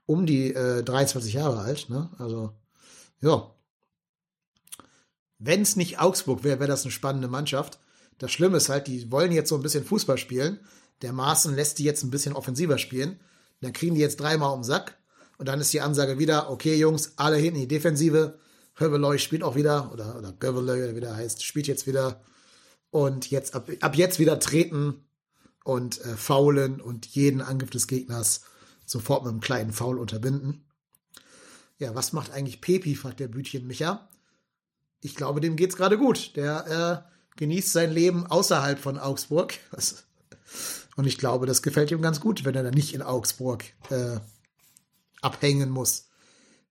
um die äh, 23 Jahre alt. Ne? Also, ja, wenn es nicht Augsburg wäre, wäre das eine spannende Mannschaft. Das Schlimme ist halt, die wollen jetzt so ein bisschen Fußball spielen. Der Maaßen lässt die jetzt ein bisschen offensiver spielen. Dann kriegen die jetzt dreimal um den Sack. Und dann ist die Ansage wieder, okay, Jungs, alle hinten in die Defensive. Höveloy spielt auch wieder, oder, oder Göveloy, wie der heißt, spielt jetzt wieder. Und jetzt, ab, ab jetzt wieder treten und äh, faulen und jeden Angriff des Gegners sofort mit einem kleinen Foul unterbinden. Ja, was macht eigentlich Pepi, fragt der Bütchen Micha ich glaube, dem geht's gerade gut. Der äh, genießt sein Leben außerhalb von Augsburg. Und ich glaube, das gefällt ihm ganz gut, wenn er dann nicht in Augsburg äh, abhängen muss.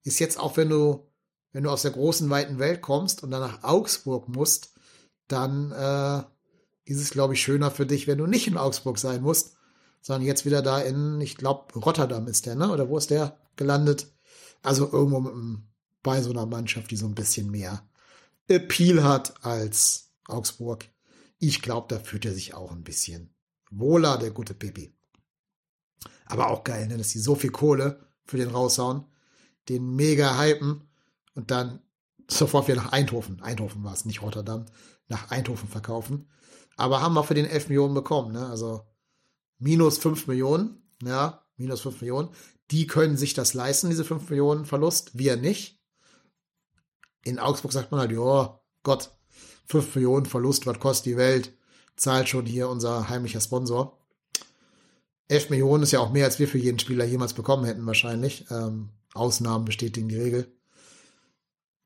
Ist jetzt auch, wenn du, wenn du aus der großen, weiten Welt kommst und dann nach Augsburg musst, dann äh, ist es, glaube ich, schöner für dich, wenn du nicht in Augsburg sein musst, sondern jetzt wieder da in, ich glaube, Rotterdam ist der, ne? Oder wo ist der gelandet? Also irgendwo mit, bei so einer Mannschaft, die so ein bisschen mehr Appeal hat als Augsburg. Ich glaube, da fühlt er sich auch ein bisschen wohler, der gute Pipi. Aber auch geil, ne? dass die so viel Kohle für den raushauen, den mega hypen und dann sofort wieder nach Eindhoven, Eindhoven war es, nicht Rotterdam, nach Eindhoven verkaufen. Aber haben wir für den 11 Millionen bekommen, ne? Also minus 5 Millionen, ja, minus 5 Millionen. Die können sich das leisten, diese 5 Millionen Verlust, wir nicht. In Augsburg sagt man halt, ja, Gott, 5 Millionen Verlust, was kostet die Welt? Zahlt schon hier unser heimlicher Sponsor. 11 Millionen ist ja auch mehr, als wir für jeden Spieler jemals bekommen hätten, wahrscheinlich. Ähm, Ausnahmen bestätigen die Regel.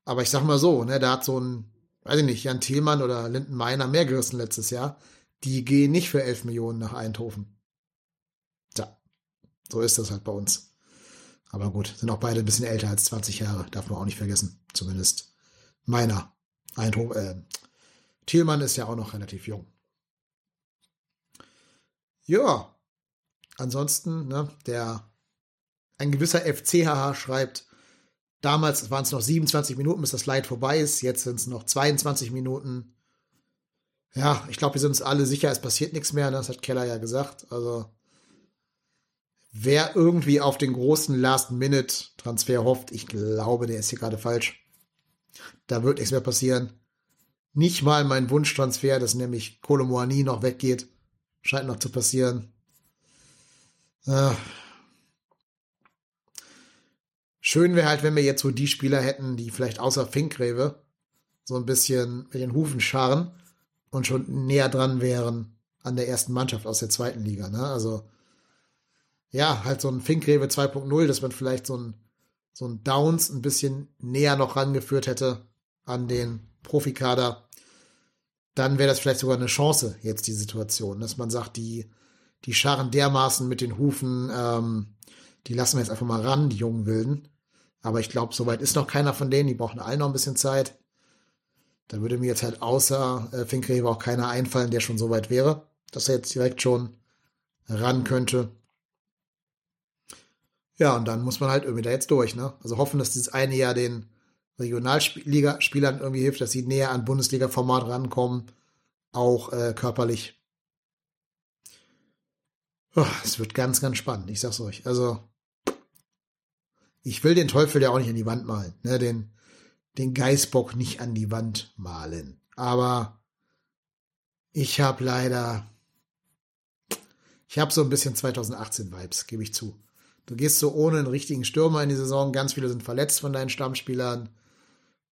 Aber ich sag mal so, ne, da hat so ein, weiß ich nicht, Jan Thielmann oder Linden Meiner mehr gerissen letztes Jahr. Die gehen nicht für 11 Millionen nach Eindhoven. Tja, so ist das halt bei uns. Aber gut, sind auch beide ein bisschen älter als 20 Jahre, darf man auch nicht vergessen. Zumindest meiner. Eindhoven, äh, Thielmann ist ja auch noch relativ jung. Ja, ansonsten, ne, der, ein gewisser FCHH schreibt, damals waren es noch 27 Minuten, bis das Leid vorbei ist, jetzt sind es noch 22 Minuten. Ja, ich glaube, wir sind uns alle sicher, es passiert nichts mehr, ne, das hat Keller ja gesagt, also, wer irgendwie auf den großen Last-Minute-Transfer hofft, ich glaube, der ist hier gerade falsch. Da wird nichts mehr passieren. Nicht mal mein Wunschtransfer, dass nämlich Kolomoani noch weggeht. Scheint noch zu passieren. Äh. Schön wäre halt, wenn wir jetzt so die Spieler hätten, die vielleicht außer Finkgräve so ein bisschen mit den Hufen scharren und schon näher dran wären an der ersten Mannschaft aus der zweiten Liga. Ne? Also ja, halt so ein Finkgräve 2.0, dass man vielleicht so ein, so ein Downs ein bisschen näher noch rangeführt hätte an den Profikader. Dann wäre das vielleicht sogar eine Chance, jetzt die Situation, dass man sagt, die, die scharren dermaßen mit den Hufen, ähm, die lassen wir jetzt einfach mal ran, die jungen Wilden. Aber ich glaube, soweit ist noch keiner von denen, die brauchen alle noch ein bisschen Zeit. Da würde mir jetzt halt außer äh, Finkgräve auch keiner einfallen, der schon so weit wäre, dass er jetzt direkt schon ran könnte. Ja, und dann muss man halt irgendwie da jetzt durch, ne? Also hoffen, dass dieses eine Jahr den Regionalligaspielern irgendwie hilft, dass sie näher an Bundesliga-Format rankommen, auch äh, körperlich. Oh, es wird ganz, ganz spannend, ich sag's euch. Also, ich will den Teufel ja auch nicht an die Wand malen, ne? Den, den Geißbock nicht an die Wand malen. Aber ich habe leider, ich habe so ein bisschen 2018-Vibes, gebe ich zu. Du gehst so ohne einen richtigen Stürmer in die Saison. Ganz viele sind verletzt von deinen Stammspielern.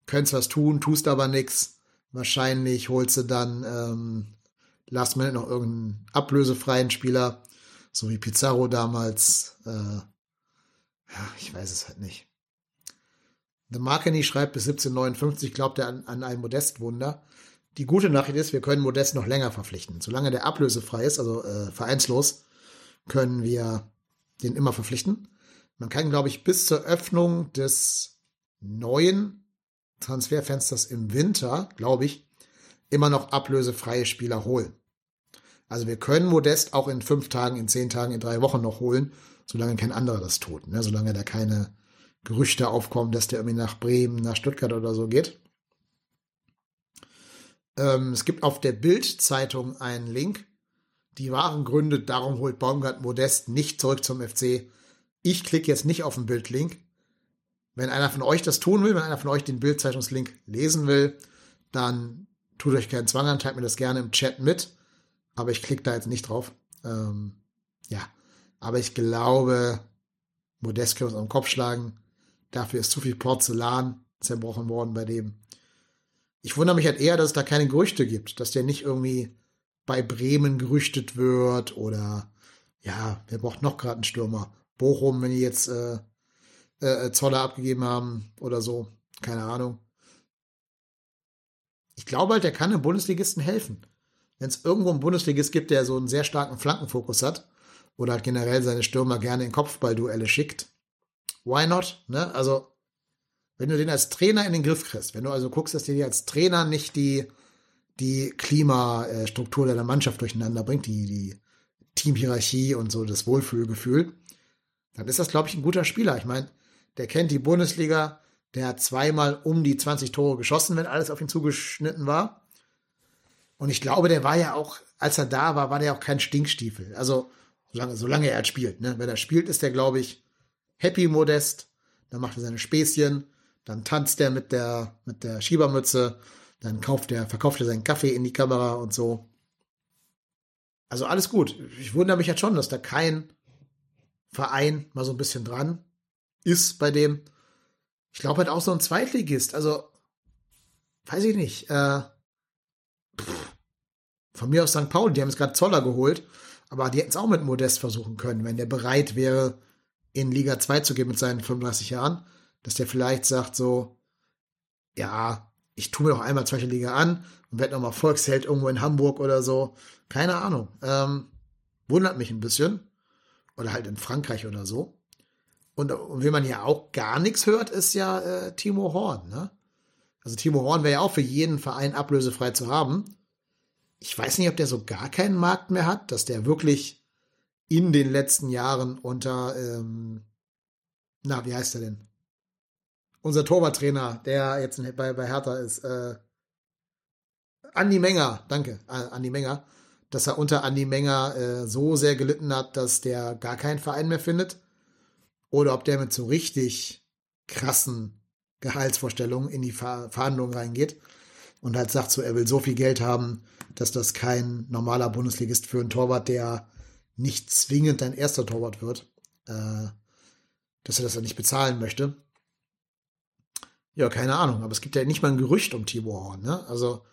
Könntest was tun, tust aber nichts. Wahrscheinlich holst du dann ähm, last minute noch irgendeinen ablösefreien Spieler, so wie Pizarro damals. Äh, ja, ich weiß es halt nicht. The Markeny schreibt bis 1759, glaubt er an, an ein Modestwunder. Die gute Nachricht ist, wir können Modest noch länger verpflichten. Solange der ablösefrei ist, also äh, vereinslos, können wir den immer verpflichten. Man kann, glaube ich, bis zur Öffnung des neuen Transferfensters im Winter, glaube ich, immer noch ablösefreie Spieler holen. Also wir können Modest auch in fünf Tagen, in zehn Tagen, in drei Wochen noch holen, solange kein anderer das tut. Ne? Solange da keine Gerüchte aufkommen, dass der irgendwie nach Bremen, nach Stuttgart oder so geht. Ähm, es gibt auf der Bild-Zeitung einen Link, die wahren Gründe, darum holt Baumgart Modest nicht zurück zum FC. Ich klicke jetzt nicht auf den Bildlink. Wenn einer von euch das tun will, wenn einer von euch den Bildzeitungslink lesen will, dann tut euch keinen Zwang an, teilt mir das gerne im Chat mit. Aber ich klicke da jetzt nicht drauf. Ähm, ja, aber ich glaube, Modest können wir uns am Kopf schlagen. Dafür ist zu viel Porzellan zerbrochen worden bei dem. Ich wundere mich halt eher, dass es da keine Gerüchte gibt, dass der nicht irgendwie bei Bremen gerüchtet wird oder ja, wer braucht noch gerade einen Stürmer? Bochum, wenn die jetzt äh, äh, Zoller abgegeben haben oder so, keine Ahnung. Ich glaube halt, der kann einem Bundesligisten helfen. Wenn es irgendwo einen Bundesligist gibt, der so einen sehr starken Flankenfokus hat oder generell seine Stürmer gerne in Kopfballduelle schickt, why not? Ne? Also, wenn du den als Trainer in den Griff kriegst, wenn du also guckst, dass dir als Trainer nicht die die Klimastruktur der Mannschaft durcheinander bringt, die, die Teamhierarchie und so das Wohlfühlgefühl, dann ist das, glaube ich, ein guter Spieler. Ich meine, der kennt die Bundesliga, der hat zweimal um die 20 Tore geschossen, wenn alles auf ihn zugeschnitten war. Und ich glaube, der war ja auch, als er da war, war der auch kein Stinkstiefel. Also, solange, solange er halt spielt. Ne? Wenn er spielt, ist der, glaube ich, happy modest. Dann macht er seine Späßchen. Dann tanzt er mit der, mit der Schiebermütze. Dann kauft er, verkauft er seinen Kaffee in die Kamera und so. Also alles gut. Ich wundere mich jetzt schon, dass da kein Verein mal so ein bisschen dran ist bei dem. Ich glaube halt auch so ein Zweitligist. Also, weiß ich nicht. Äh, pff, von mir aus St. Pauli, die haben jetzt gerade Zoller geholt, aber die hätten es auch mit Modest versuchen können, wenn der bereit wäre, in Liga 2 zu gehen mit seinen 35 Jahren, dass der vielleicht sagt so, ja, ich tue mir noch einmal zweite Liga an und werde nochmal Volksheld irgendwo in Hamburg oder so. Keine Ahnung. Ähm, wundert mich ein bisschen. Oder halt in Frankreich oder so. Und, und wenn man ja auch gar nichts hört, ist ja äh, Timo Horn. Ne? Also Timo Horn wäre ja auch für jeden Verein ablösefrei zu haben. Ich weiß nicht, ob der so gar keinen Markt mehr hat, dass der wirklich in den letzten Jahren unter, ähm, na, wie heißt er denn? Unser Torwarttrainer, der jetzt bei, bei Hertha ist, äh, Andi Menger, danke, äh, Andi Menger, dass er unter Andi Menger äh, so sehr gelitten hat, dass der gar keinen Verein mehr findet. Oder ob der mit so richtig krassen Gehaltsvorstellungen in die Ver Verhandlungen reingeht und halt sagt so, er will so viel Geld haben, dass das kein normaler Bundesligist für einen Torwart, der nicht zwingend dein erster Torwart wird, äh, dass er das dann nicht bezahlen möchte. Ja, keine Ahnung, aber es gibt ja nicht mal ein Gerücht um Tibor Horn, ne? Also,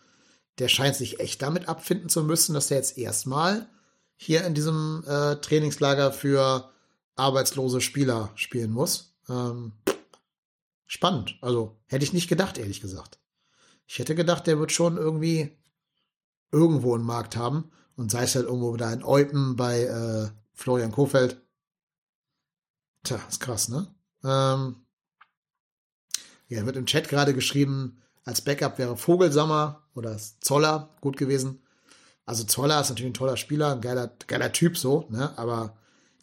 der scheint sich echt damit abfinden zu müssen, dass er jetzt erstmal hier in diesem äh, Trainingslager für arbeitslose Spieler spielen muss. Ähm, spannend. Also, hätte ich nicht gedacht, ehrlich gesagt. Ich hätte gedacht, der wird schon irgendwie irgendwo einen Markt haben. Und sei es halt irgendwo da in Eupen bei äh, Florian Kofeld. Tja, ist krass, ne? Ähm, ja, wird im Chat gerade geschrieben, als Backup wäre Vogelsammer oder Zoller gut gewesen. Also Zoller ist natürlich ein toller Spieler, ein geiler, geiler Typ so, ne? Aber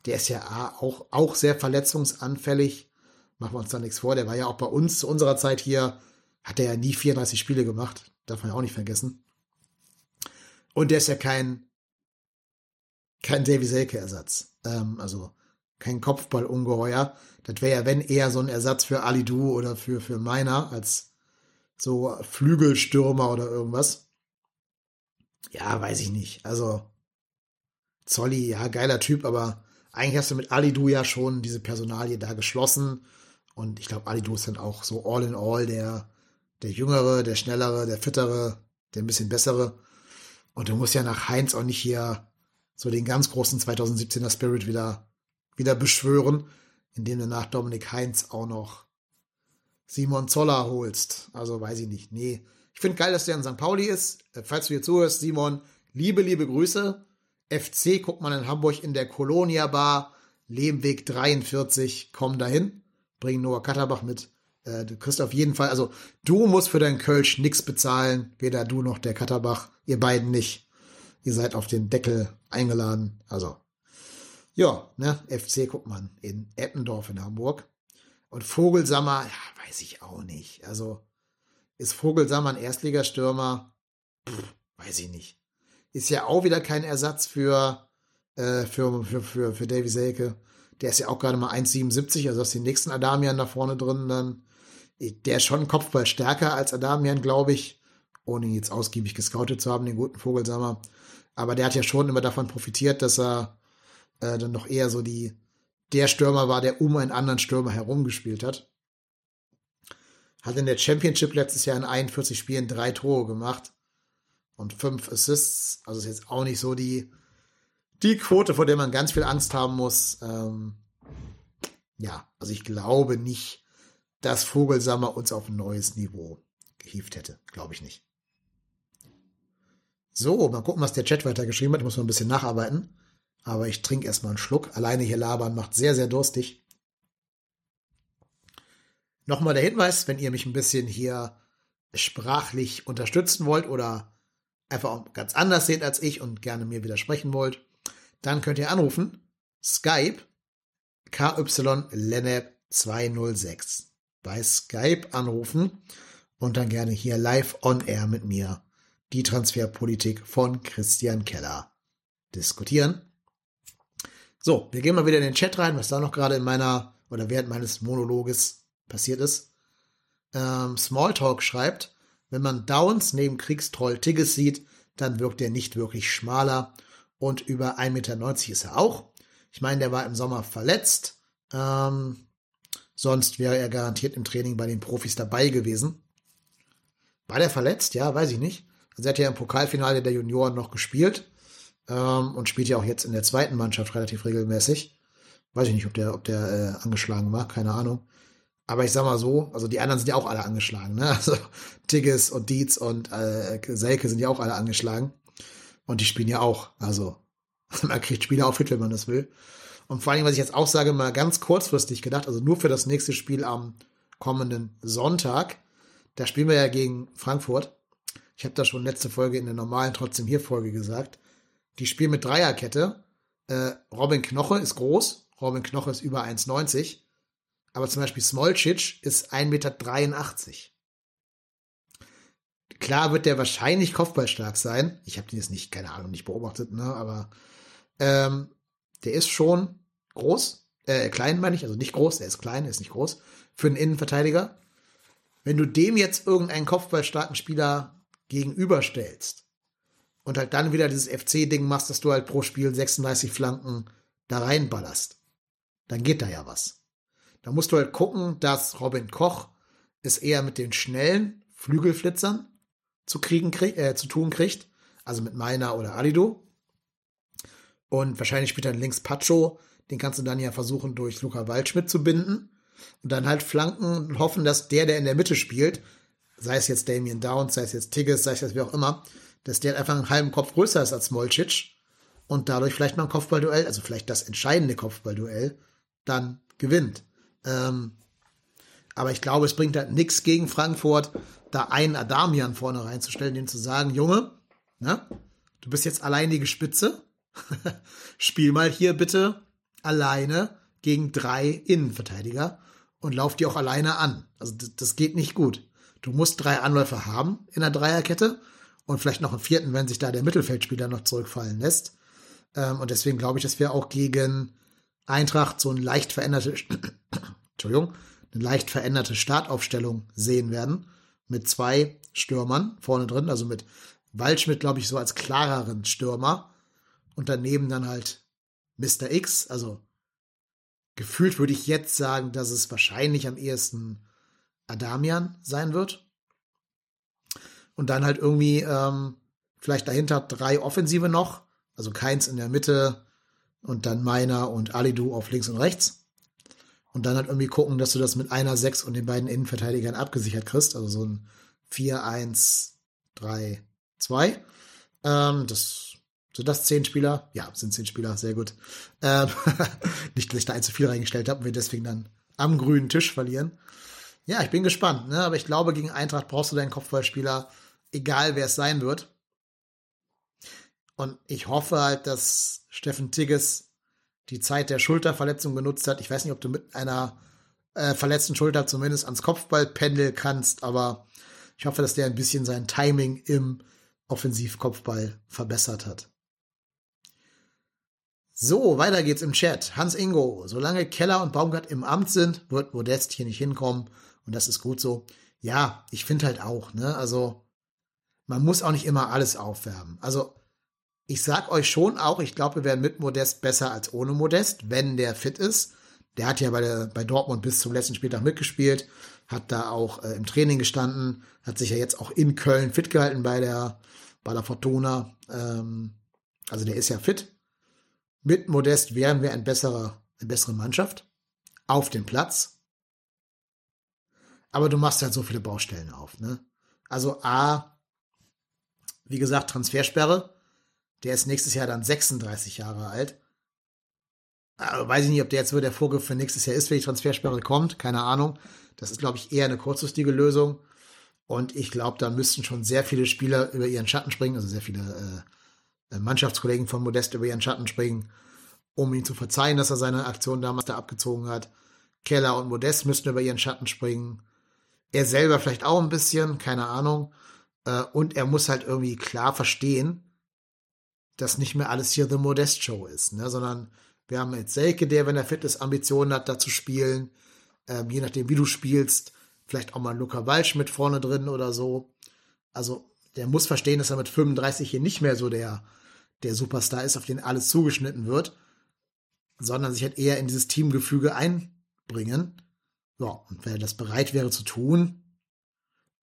der ist ja auch, auch sehr verletzungsanfällig. Machen wir uns da nichts vor. Der war ja auch bei uns zu unserer Zeit hier, hat er ja nie 34 Spiele gemacht. Darf man ja auch nicht vergessen. Und der ist ja kein kein Davy Selke-Ersatz. Ähm, also kein Kopfballungeheuer. Das wäre ja, wenn eher so ein Ersatz für Ali Du oder für, für Meiner als so Flügelstürmer oder irgendwas. Ja, weiß ich nicht. Also Zolli, ja, geiler Typ, aber eigentlich hast du mit Ali Du ja schon diese Personalie da geschlossen. Und ich glaube, Ali Du ist dann auch so all in all der, der Jüngere, der Schnellere, der Fittere, der ein bisschen Bessere. Und du musst ja nach Heinz auch nicht hier so den ganz großen 2017er Spirit wieder, wieder beschwören, indem du nach Dominik Heinz auch noch Simon Zoller holst. Also weiß ich nicht. Nee. Ich finde geil, dass der in St. Pauli ist. Äh, falls du hier zuhörst, Simon, liebe, liebe Grüße. FC guckt man in Hamburg in der Colonia Bar, Lehmweg 43, komm dahin, bring Noah Katterbach mit. Äh, du kriegst auf jeden Fall, also du musst für deinen Kölsch nichts bezahlen, weder du noch der Katterbach, ihr beiden nicht. Ihr seid auf den Deckel eingeladen. Also, ja, ne, FC guckt man in Eppendorf in Hamburg. Und Vogelsammer, ja, weiß ich auch nicht. Also, ist Vogelsammer ein Erstligastürmer? Weiß ich nicht. Ist ja auch wieder kein Ersatz für, äh, für, für, für, für Davy Selke. Der ist ja auch gerade mal 1,77, also hast den nächsten Adamian da vorne drin dann. Der ist schon Kopfball stärker als Adamian, glaube ich. Ohne ihn jetzt ausgiebig gescoutet zu haben, den guten Vogelsammer. Aber der hat ja schon immer davon profitiert, dass er äh, dann doch eher so die der Stürmer war, der um einen anderen Stürmer herumgespielt hat. Hat in der Championship letztes Jahr in 41 Spielen drei Tore gemacht und fünf Assists. Also ist jetzt auch nicht so die, die Quote, vor der man ganz viel Angst haben muss. Ähm, ja, also ich glaube nicht, dass Vogelsammer uns auf ein neues Niveau gehievt hätte. Glaube ich nicht. So, mal gucken, was der Chat weiter geschrieben hat. Ich muss mal ein bisschen nacharbeiten. Aber ich trinke erstmal einen Schluck. Alleine hier labern macht sehr, sehr durstig. Nochmal der Hinweis, wenn ihr mich ein bisschen hier sprachlich unterstützen wollt oder einfach ganz anders seht als ich und gerne mir widersprechen wollt, dann könnt ihr anrufen. Skype KY Lennep 206. Bei Skype anrufen und dann gerne hier live on air mit mir die Transferpolitik von Christian Keller diskutieren. So, wir gehen mal wieder in den Chat rein, was da noch gerade in meiner oder während meines Monologes passiert ist. Ähm, Smalltalk schreibt, wenn man Downs neben Kriegstroll Tigges sieht, dann wirkt er nicht wirklich schmaler und über 1,90 Meter ist er auch. Ich meine, der war im Sommer verletzt. Ähm, sonst wäre er garantiert im Training bei den Profis dabei gewesen. War der verletzt? Ja, weiß ich nicht. Also er hat ja im Pokalfinale der Junioren noch gespielt ähm, und spielt ja auch jetzt in der zweiten Mannschaft relativ regelmäßig. Weiß ich nicht, ob der, ob der äh, angeschlagen war, keine Ahnung. Aber ich sag mal so, also die anderen sind ja auch alle angeschlagen, ne? Also Tigges und Dietz und äh, Selke sind ja auch alle angeschlagen. Und die spielen ja auch. Also man kriegt Spieler auf fit, wenn man das will. Und vor allem, was ich jetzt auch sage, mal ganz kurzfristig gedacht, also nur für das nächste Spiel am kommenden Sonntag. Da spielen wir ja gegen Frankfurt. Ich habe da schon letzte Folge in der normalen trotzdem hier Folge gesagt. Die spielen mit Dreierkette. Äh, Robin Knoche ist groß. Robin Knoche ist über 1,90. Aber zum Beispiel Smolcic ist 1,83 Meter. Klar wird der wahrscheinlich kopfballstark sein. Ich habe den jetzt nicht, keine Ahnung, nicht beobachtet, ne? Aber ähm, der ist schon groß, äh, klein meine ich, also nicht groß, der ist klein, der ist nicht groß, für einen Innenverteidiger. Wenn du dem jetzt irgendeinen kopfballstarken Spieler gegenüberstellst und halt dann wieder dieses FC-Ding machst, dass du halt pro Spiel 36 Flanken da reinballerst, dann geht da ja was. Da musst du halt gucken, dass Robin Koch es eher mit den schnellen Flügelflitzern zu kriegen, äh, zu tun kriegt, also mit Meiner oder Alido. Und wahrscheinlich spielt dann links Pacho, den kannst du dann ja versuchen, durch Luca Waldschmidt zu binden. Und dann halt flanken und hoffen, dass der, der in der Mitte spielt, sei es jetzt Damien Downs, sei es jetzt Tigges, sei es jetzt wie auch immer, dass der einfach einen halben Kopf größer ist als Molcic und dadurch vielleicht mal ein Kopfballduell, also vielleicht das entscheidende Kopfballduell, dann gewinnt. Ähm, aber ich glaube, es bringt halt nichts gegen Frankfurt, da einen Adamian vorne reinzustellen, dem zu sagen, Junge, na, du bist jetzt alleinige Spitze, spiel mal hier bitte alleine gegen drei Innenverteidiger und lauf die auch alleine an. Also das, das geht nicht gut. Du musst drei Anläufer haben in der Dreierkette und vielleicht noch einen vierten, wenn sich da der Mittelfeldspieler noch zurückfallen lässt. Ähm, und deswegen glaube ich, dass wir auch gegen Eintracht so ein leicht veränderte, Entschuldigung, eine leicht veränderte Startaufstellung sehen werden. Mit zwei Stürmern vorne drin, also mit Waldschmidt, glaube ich, so als klareren Stürmer. Und daneben dann halt Mr. X, also gefühlt würde ich jetzt sagen, dass es wahrscheinlich am ehesten Adamian sein wird. Und dann halt irgendwie ähm, vielleicht dahinter drei Offensive noch, also keins in der Mitte und dann meiner und Alidu auf links und rechts. Und dann halt irgendwie gucken, dass du das mit einer Sechs und den beiden Innenverteidigern abgesichert kriegst. Also so ein 4-1, 3, 2. Ähm, das sind das zehn Spieler? Ja, sind zehn Spieler, sehr gut. Ähm, nicht, dass ich da ein zu viel reingestellt habe und wir deswegen dann am grünen Tisch verlieren. Ja, ich bin gespannt, ne? aber ich glaube, gegen Eintracht brauchst du deinen Kopfballspieler, egal wer es sein wird. Und ich hoffe halt, dass Steffen Tigges die Zeit der Schulterverletzung genutzt hat. Ich weiß nicht, ob du mit einer äh, verletzten Schulter zumindest ans Kopfball pendeln kannst, aber ich hoffe, dass der ein bisschen sein Timing im Offensivkopfball verbessert hat. So, weiter geht's im Chat. Hans Ingo, solange Keller und Baumgart im Amt sind, wird Modest hier nicht hinkommen. Und das ist gut so. Ja, ich finde halt auch, ne, also, man muss auch nicht immer alles aufwärmen. Also, ich sag euch schon auch, ich glaube, wir werden mit Modest besser als ohne Modest, wenn der fit ist. Der hat ja bei, der, bei Dortmund bis zum letzten Spieltag mitgespielt, hat da auch äh, im Training gestanden, hat sich ja jetzt auch in Köln fit gehalten bei der, bei der Fortuna. Ähm, also der ist ja fit. Mit Modest wären wir ein besserer, eine bessere Mannschaft auf dem Platz. Aber du machst halt so viele Baustellen auf, ne? Also A, wie gesagt, Transfersperre der ist nächstes Jahr dann 36 Jahre alt. Aber weiß ich nicht, ob der jetzt so der Vorgriff für nächstes Jahr ist, wenn die Transfersperre kommt. Keine Ahnung. Das ist, glaube ich, eher eine kurzfristige Lösung. Und ich glaube, da müssten schon sehr viele Spieler über ihren Schatten springen, also sehr viele äh, Mannschaftskollegen von Modest über ihren Schatten springen, um ihn zu verzeihen, dass er seine Aktion damals da abgezogen hat. Keller und Modest müssten über ihren Schatten springen. Er selber vielleicht auch ein bisschen, keine Ahnung. Äh, und er muss halt irgendwie klar verstehen, dass nicht mehr alles hier The Modest Show ist, ne? sondern wir haben jetzt Selke, der, wenn er fit Ambitionen hat, da zu spielen. Ähm, je nachdem, wie du spielst, vielleicht auch mal Luca Walsch mit vorne drin oder so. Also, der muss verstehen, dass er mit 35 hier nicht mehr so der, der Superstar ist, auf den alles zugeschnitten wird, sondern sich halt eher in dieses Teamgefüge einbringen. Ja, und wenn er das bereit wäre zu tun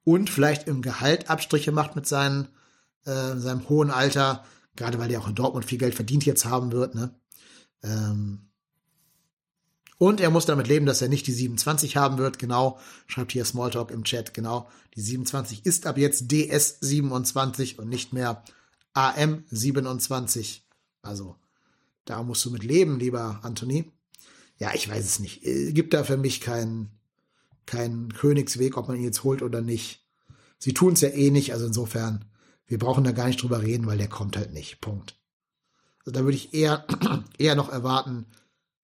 und vielleicht im Gehalt Abstriche macht mit seinen, äh, seinem hohen Alter, gerade weil er auch in Dortmund viel Geld verdient jetzt haben wird, ne? Ähm, und er muss damit leben, dass er nicht die 27 haben wird. Genau, schreibt hier Smalltalk im Chat. Genau, die 27 ist ab jetzt DS27 und nicht mehr AM27. Also, da musst du mit leben, lieber Anthony. Ja, ich weiß es nicht. Äh, gibt da für mich keinen keinen Königsweg, ob man ihn jetzt holt oder nicht. Sie tun es ja eh nicht, also insofern, wir brauchen da gar nicht drüber reden, weil der kommt halt nicht. Punkt. Also da würde ich eher, eher noch erwarten,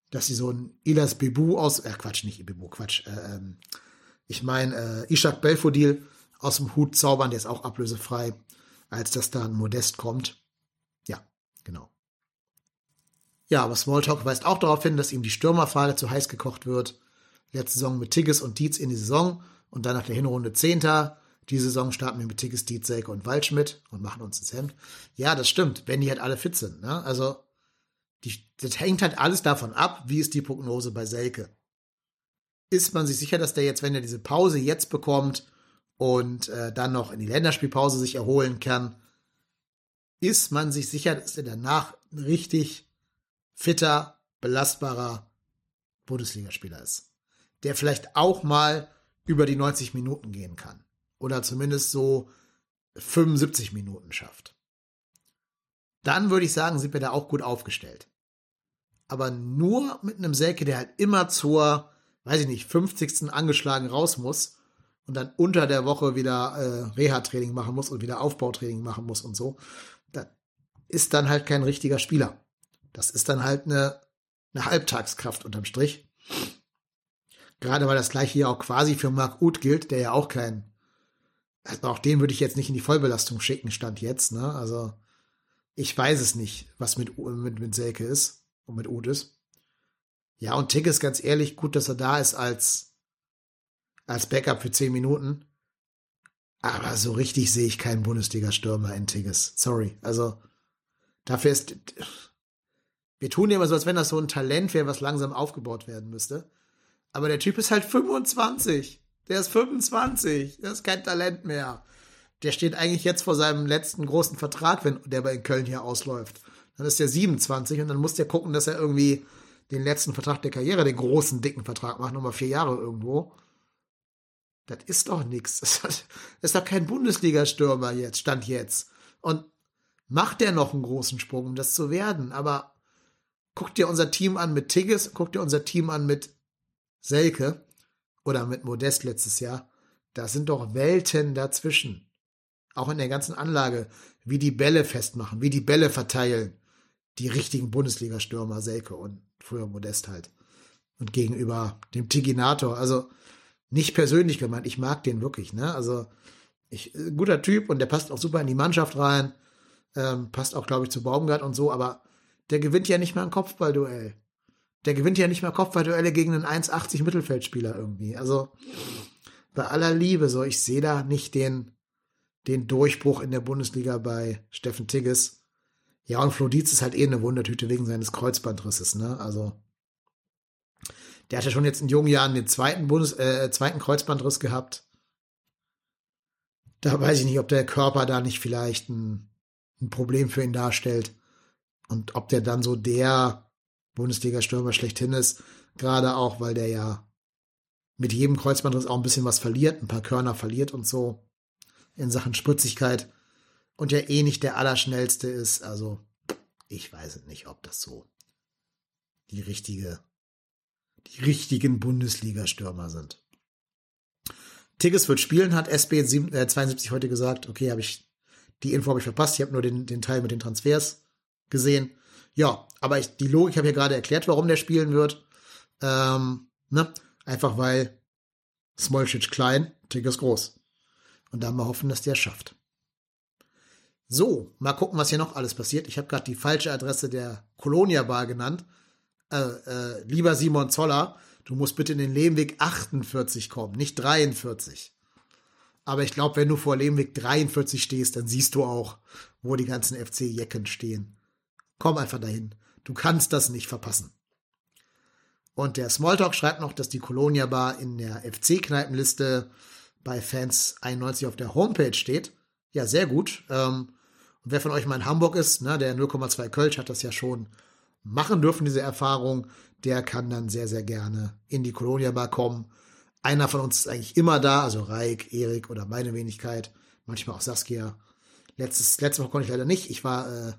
dass sie so ein Ilas Bebu aus, äh, Quatsch, nicht Bebu, Quatsch, äh, ähm, ich meine, äh, Ishak Belfodil aus dem Hut zaubern, der ist auch ablösefrei, als dass da ein Modest kommt. Ja, genau. Ja, aber Smalltalk weist auch darauf hin, dass ihm die Stürmerfrage zu heiß gekocht wird. Letzte Saison mit Tigges und Dietz in die Saison und dann nach der Hinrunde Zehnter. Die Saison starten wir mit Tigges, Dietz, Selke und Waldschmidt und machen uns ins Hemd. Ja, das stimmt, wenn die halt alle fit sind. Ne? Also die, das hängt halt alles davon ab, wie ist die Prognose bei Selke. Ist man sich sicher, dass der jetzt, wenn er diese Pause jetzt bekommt und äh, dann noch in die Länderspielpause sich erholen kann, ist man sich sicher, dass er danach ein richtig fitter, belastbarer Bundesligaspieler ist. Der vielleicht auch mal über die 90 Minuten gehen kann. Oder zumindest so 75 Minuten schafft. Dann würde ich sagen, sind wir da auch gut aufgestellt aber nur mit einem Selke, der halt immer zur, weiß ich nicht, 50. angeschlagen raus muss und dann unter der Woche wieder äh, Reha-Training machen muss und wieder Aufbautraining machen muss und so, das ist dann halt kein richtiger Spieler. Das ist dann halt eine, eine Halbtagskraft unterm Strich. Gerade weil das gleiche hier auch quasi für Marc Uth gilt, der ja auch kein, also auch den würde ich jetzt nicht in die Vollbelastung schicken, stand jetzt, ne? Also, ich weiß es nicht, was mit, mit, mit Selke ist und mit Otis. Ja, und Tick ist ganz ehrlich gut, dass er da ist als, als Backup für 10 Minuten. Aber so richtig sehe ich keinen Bundesliga-Stürmer in Tigges. Sorry. Also, dafür ist, wir tun ja immer so, als wenn das so ein Talent wäre, was langsam aufgebaut werden müsste. Aber der Typ ist halt 25. Der ist 25. Der ist kein Talent mehr. Der steht eigentlich jetzt vor seinem letzten großen Vertrag, wenn der bei Köln hier ausläuft. Dann ist er 27 und dann muss der gucken, dass er irgendwie den letzten Vertrag der Karriere, den großen, dicken Vertrag macht, nochmal vier Jahre irgendwo. Das ist doch nichts. Das ist doch kein Bundesliga-Stürmer jetzt, Stand jetzt. Und macht der noch einen großen Sprung, um das zu werden. Aber guck dir unser Team an mit Tigges, guck dir unser Team an mit Selke oder mit Modest letztes Jahr. Da sind doch Welten dazwischen. Auch in der ganzen Anlage, wie die Bälle festmachen, wie die Bälle verteilen, die richtigen Bundesliga-Stürmer, Selke und früher Modest halt. Und gegenüber dem Tiginator, also nicht persönlich gemeint, ich mag den wirklich, ne? Also, ich, äh, guter Typ und der passt auch super in die Mannschaft rein, ähm, passt auch, glaube ich, zu Baumgart und so, aber der gewinnt ja nicht mal ein Kopfballduell. Der gewinnt ja nicht mal Kopfballduelle gegen einen 1,80 Mittelfeldspieler irgendwie. Also, bei aller Liebe, so, ich sehe da nicht den, den Durchbruch in der Bundesliga bei Steffen Tigges. Ja, und Flo Dietz ist halt eh eine Wundertüte wegen seines Kreuzbandrisses, ne? Also, der hat ja schon jetzt in jungen Jahren den zweiten Bundes, äh, zweiten Kreuzbandriss gehabt. Da weiß ich nicht, ob der Körper da nicht vielleicht ein, ein Problem für ihn darstellt. Und ob der dann so der Bundesliga-Stürmer schlechthin ist. Gerade auch, weil der ja mit jedem Kreuzbandriss auch ein bisschen was verliert, ein paar Körner verliert und so in Sachen Spritzigkeit und ja eh nicht der Allerschnellste ist. Also ich weiß nicht, ob das so die richtige, die richtigen Bundesliga-Stürmer sind. Tigges wird spielen, hat SB 72 heute gesagt. Okay, habe ich die Info habe ich verpasst. Ich habe nur den, den Teil mit den Transfers gesehen. Ja, aber ich, die Logik habe ja gerade erklärt, warum der spielen wird. Ähm, ne? Einfach weil Smolcic klein, Tigges groß. Und da mal hoffen, dass der schafft. So, mal gucken, was hier noch alles passiert. Ich habe gerade die falsche Adresse der Colonia Bar genannt. Äh, äh, lieber Simon Zoller, du musst bitte in den Lehmweg 48 kommen, nicht 43. Aber ich glaube, wenn du vor Lehmweg 43 stehst, dann siehst du auch, wo die ganzen FC-Jecken stehen. Komm einfach dahin. Du kannst das nicht verpassen. Und der Smalltalk schreibt noch, dass die Colonia Bar in der FC-Kneipenliste bei Fans 91 auf der Homepage steht. Ja, sehr gut. Ähm, und wer von euch mal in Hamburg ist, ne, der 0,2 Kölsch hat das ja schon machen dürfen, diese Erfahrung, der kann dann sehr, sehr gerne in die Colonia Bar kommen. Einer von uns ist eigentlich immer da, also Reik, Erik oder meine Wenigkeit, manchmal auch Saskia. Letztes, letztes Mal konnte ich leider nicht. Ich war äh,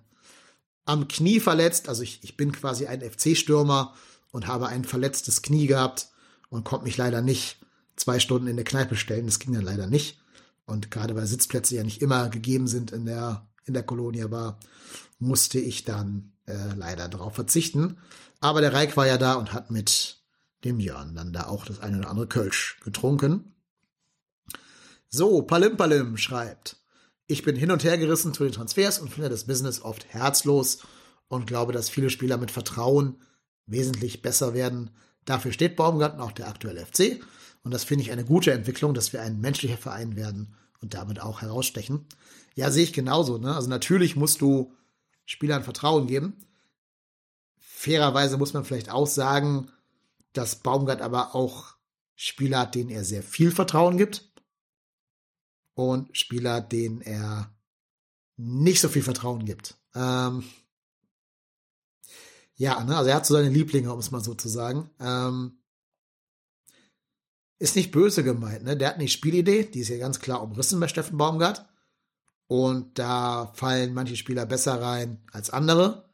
am Knie verletzt, also ich, ich bin quasi ein FC-Stürmer und habe ein verletztes Knie gehabt und konnte mich leider nicht zwei Stunden in der Kneipe stellen. Das ging dann leider nicht. Und gerade weil Sitzplätze ja nicht immer gegeben sind in der in der Kolonia war, musste ich dann äh, leider darauf verzichten. Aber der Reik war ja da und hat mit dem Jörn dann da auch das eine oder andere Kölsch getrunken. So, Palim Palim schreibt, ich bin hin und her gerissen zu den Transfers und finde das Business oft herzlos und glaube, dass viele Spieler mit Vertrauen wesentlich besser werden. Dafür steht Baumgarten auch der aktuelle FC. Und das finde ich eine gute Entwicklung, dass wir ein menschlicher Verein werden und damit auch herausstechen. Ja, sehe ich genauso. Ne? Also natürlich musst du Spielern Vertrauen geben. Fairerweise muss man vielleicht auch sagen, dass Baumgart aber auch Spieler hat, denen er sehr viel Vertrauen gibt. Und Spieler, denen er nicht so viel Vertrauen gibt. Ähm ja, ne? also er hat so seine Lieblinge, um es mal so zu sagen. Ähm ist nicht böse gemeint, ne? Der hat eine Spielidee, die ist ja ganz klar umrissen bei Steffen Baumgart. Und da fallen manche Spieler besser rein als andere.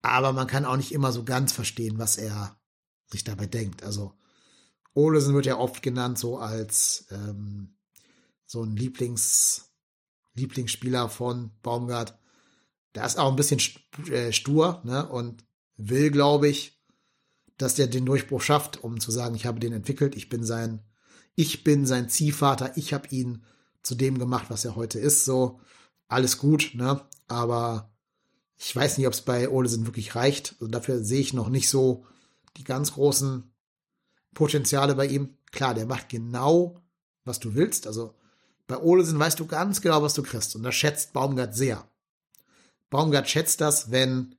Aber man kann auch nicht immer so ganz verstehen, was er sich dabei denkt. Also Olesen wird ja oft genannt so als ähm, so ein Lieblings, Lieblingsspieler von Baumgart. Der ist auch ein bisschen äh, stur ne? und will, glaube ich, dass der den Durchbruch schafft, um zu sagen, ich habe den entwickelt, ich bin sein, ich bin sein Ziehvater, ich habe ihn zu dem gemacht, was er heute ist. So, alles gut, ne? Aber ich weiß nicht, ob es bei Olesen wirklich reicht. Also dafür sehe ich noch nicht so die ganz großen Potenziale bei ihm. Klar, der macht genau, was du willst. Also bei Olesen weißt du ganz genau, was du kriegst. Und das schätzt Baumgart sehr. Baumgart schätzt das, wenn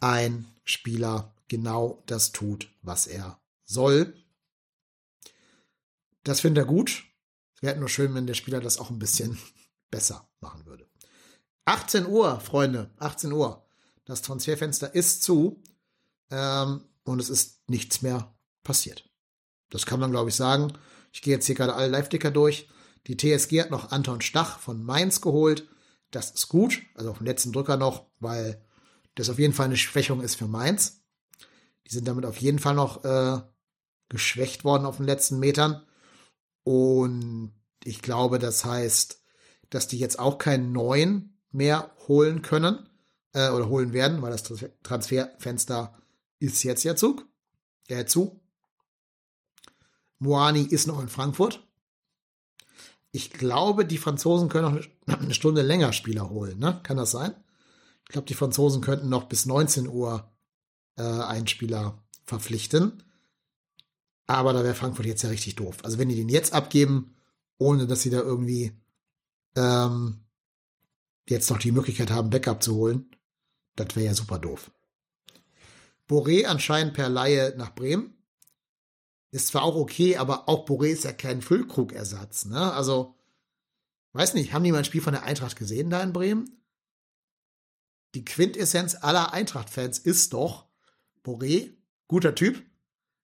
ein Spieler genau das tut, was er soll. Das findet er gut. Wäre nur schön, wenn der Spieler das auch ein bisschen besser machen würde. 18 Uhr, Freunde, 18 Uhr. Das Transferfenster ist zu ähm, und es ist nichts mehr passiert. Das kann man, glaube ich, sagen. Ich gehe jetzt hier gerade alle Live-Dicker durch. Die TSG hat noch Anton Stach von Mainz geholt. Das ist gut, also auf dem letzten Drücker noch, weil das auf jeden Fall eine Schwächung ist für Mainz. Die sind damit auf jeden Fall noch äh, geschwächt worden auf den letzten Metern. Und ich glaube, das heißt, dass die jetzt auch keinen neuen mehr holen können äh, oder holen werden, weil das Transferfenster ist jetzt ja Zug, äh, zu. Moani ist noch in Frankfurt. Ich glaube, die Franzosen können noch eine Stunde länger Spieler holen, ne? Kann das sein? Ich glaube, die Franzosen könnten noch bis 19 Uhr äh, einen Spieler verpflichten. Aber da wäre Frankfurt jetzt ja richtig doof. Also wenn die den jetzt abgeben, ohne dass sie da irgendwie ähm, jetzt noch die Möglichkeit haben, Backup zu holen, das wäre ja super doof. Boré anscheinend per Laie nach Bremen. Ist zwar auch okay, aber auch Boré ist ja kein Füllkrugersatz. Ne? Also, weiß nicht, haben die mal ein Spiel von der Eintracht gesehen da in Bremen? Die Quintessenz aller Eintracht-Fans ist doch, Boré, guter Typ,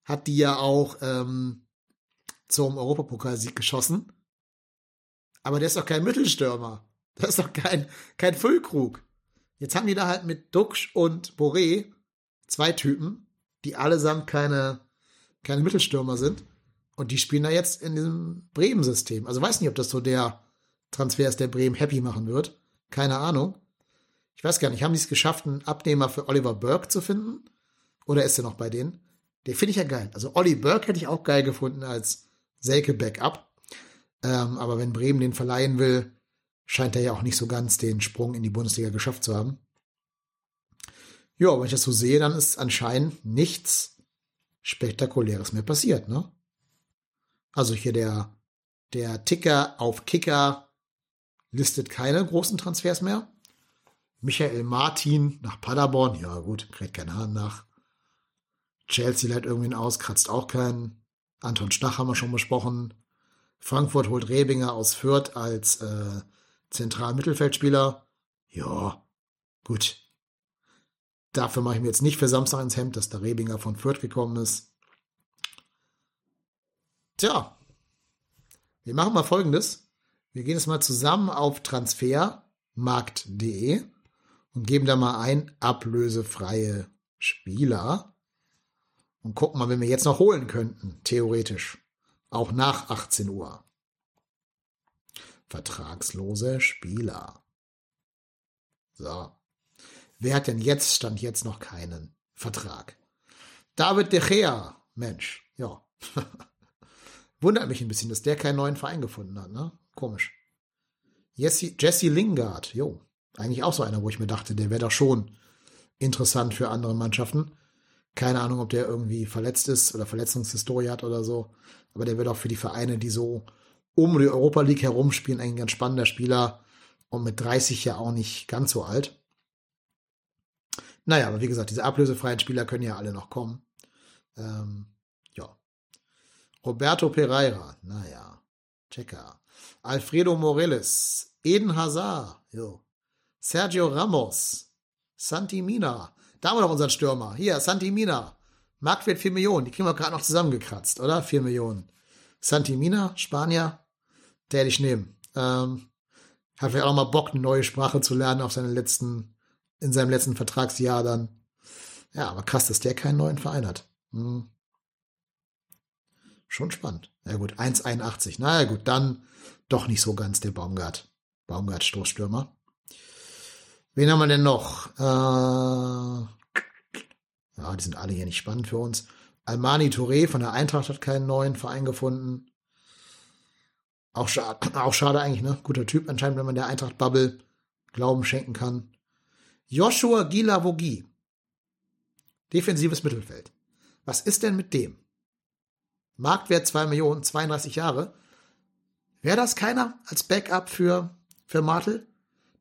hat die ja auch ähm, zum Europapokalsieg geschossen. Aber der ist doch kein Mittelstürmer. Das ist doch kein, kein Füllkrug. Jetzt haben die da halt mit Duxch und Boré zwei Typen, die allesamt keine, keine Mittelstürmer sind. Und die spielen da jetzt in diesem Bremen-System. Also weiß nicht, ob das so der Transfer ist, der Bremen happy machen wird. Keine Ahnung. Ich weiß gar nicht, haben die es geschafft, einen Abnehmer für Oliver Burke zu finden? Oder ist er noch bei denen? Den finde ich ja geil. Also Olli Burke hätte ich auch geil gefunden als Selke Backup. Ähm, aber wenn Bremen den verleihen will, scheint er ja auch nicht so ganz den Sprung in die Bundesliga geschafft zu haben. Ja, wenn ich das so sehe, dann ist anscheinend nichts Spektakuläres mehr passiert, ne? Also hier der, der Ticker auf Kicker listet keine großen Transfers mehr. Michael Martin nach Paderborn, ja gut, kriegt keinen Hahn nach. Chelsea leiht irgendwen aus, kratzt auch keinen. Anton Stach haben wir schon besprochen. Frankfurt holt Rebinger aus Fürth als äh, Zentralmittelfeldspieler. Ja, gut. Dafür mache ich mir jetzt nicht für Samstag ins Hemd, dass der Rebinger von Fürth gekommen ist. Tja, wir machen mal folgendes. Wir gehen jetzt mal zusammen auf transfermarkt.de und geben da mal ein ablösefreie Spieler und gucken mal, wenn wir jetzt noch holen könnten, theoretisch. Auch nach 18 Uhr. Vertragslose Spieler. So. Wer hat denn jetzt, stand jetzt noch keinen Vertrag? David De Gea. Mensch, ja. Wundert mich ein bisschen, dass der keinen neuen Verein gefunden hat, ne? Komisch. Jesse, Jesse Lingard, jo. Eigentlich auch so einer, wo ich mir dachte, der wäre doch schon interessant für andere Mannschaften. Keine Ahnung, ob der irgendwie verletzt ist oder Verletzungshistorie hat oder so. Aber der wird auch für die Vereine, die so um die Europa League herumspielen, ein ganz spannender Spieler und mit 30 ja auch nicht ganz so alt. Naja, aber wie gesagt, diese ablösefreien Spieler können ja alle noch kommen. Ähm, ja. Roberto Pereira, naja. Checker. Alfredo Moreles. Eden Hazard. Jo. Sergio Ramos. Santi Mina. Da haben wir noch unseren Stürmer. Hier, Santi Mina. Marktwert 4 Millionen. Die kriegen wir gerade noch zusammengekratzt, oder? 4 Millionen. Santi Mina, Spanier. Der hätte ich nehmen. Ähm, hat vielleicht auch mal Bock, eine neue Sprache zu lernen auf seinen letzten, in seinem letzten Vertragsjahr dann. Ja, aber krass, dass der keinen neuen Verein hat. Hm. Schon spannend. Ja gut, 1,81. Na ja gut, dann doch nicht so ganz der Baumgart. Baumgart Stoßstürmer. Wen haben wir denn noch? Äh, ja, die sind alle hier nicht spannend für uns. Almani Touré von der Eintracht hat keinen neuen Verein gefunden. Auch schade, auch schade eigentlich, ne? Guter Typ anscheinend, wenn man der Eintracht Bubble Glauben schenken kann. Joshua Gilavogi. Defensives Mittelfeld. Was ist denn mit dem? Marktwert 2 Millionen, 32 Jahre. Wäre das keiner als Backup für, für Martel?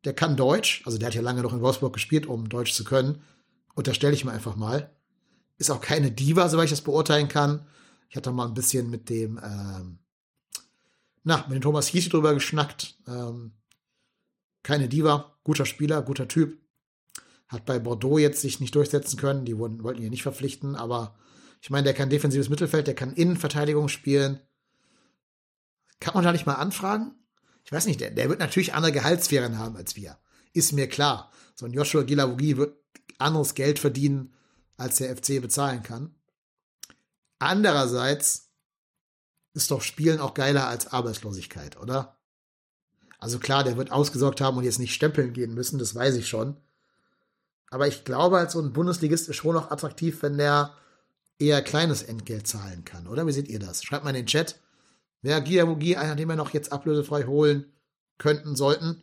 der kann Deutsch, also der hat ja lange noch in Wolfsburg gespielt, um Deutsch zu können. Unterstelle ich mir einfach mal. Ist auch keine Diva, soweit ich das beurteilen kann. Ich hatte mal ein bisschen mit dem, ähm, na, mit dem Thomas Hiesi drüber geschnackt. Ähm, keine Diva, guter Spieler, guter Typ. Hat bei Bordeaux jetzt sich nicht durchsetzen können. Die wurden, wollten ihn nicht verpflichten, aber ich meine, der kann defensives Mittelfeld, der kann Innenverteidigung spielen. Kann man da nicht mal anfragen? ich weiß nicht, der, der wird natürlich andere Gehaltssphären haben als wir. Ist mir klar. So ein Joshua Gilavogi wird anderes Geld verdienen, als der FC bezahlen kann. Andererseits ist doch Spielen auch geiler als Arbeitslosigkeit, oder? Also klar, der wird ausgesorgt haben und jetzt nicht stempeln gehen müssen, das weiß ich schon. Aber ich glaube, als so ein Bundesligist ist schon noch attraktiv, wenn der eher kleines Entgelt zahlen kann, oder? Wie seht ihr das? Schreibt mal in den Chat. Wäre Giamogi einer, den wir noch jetzt ablösefrei holen könnten, sollten,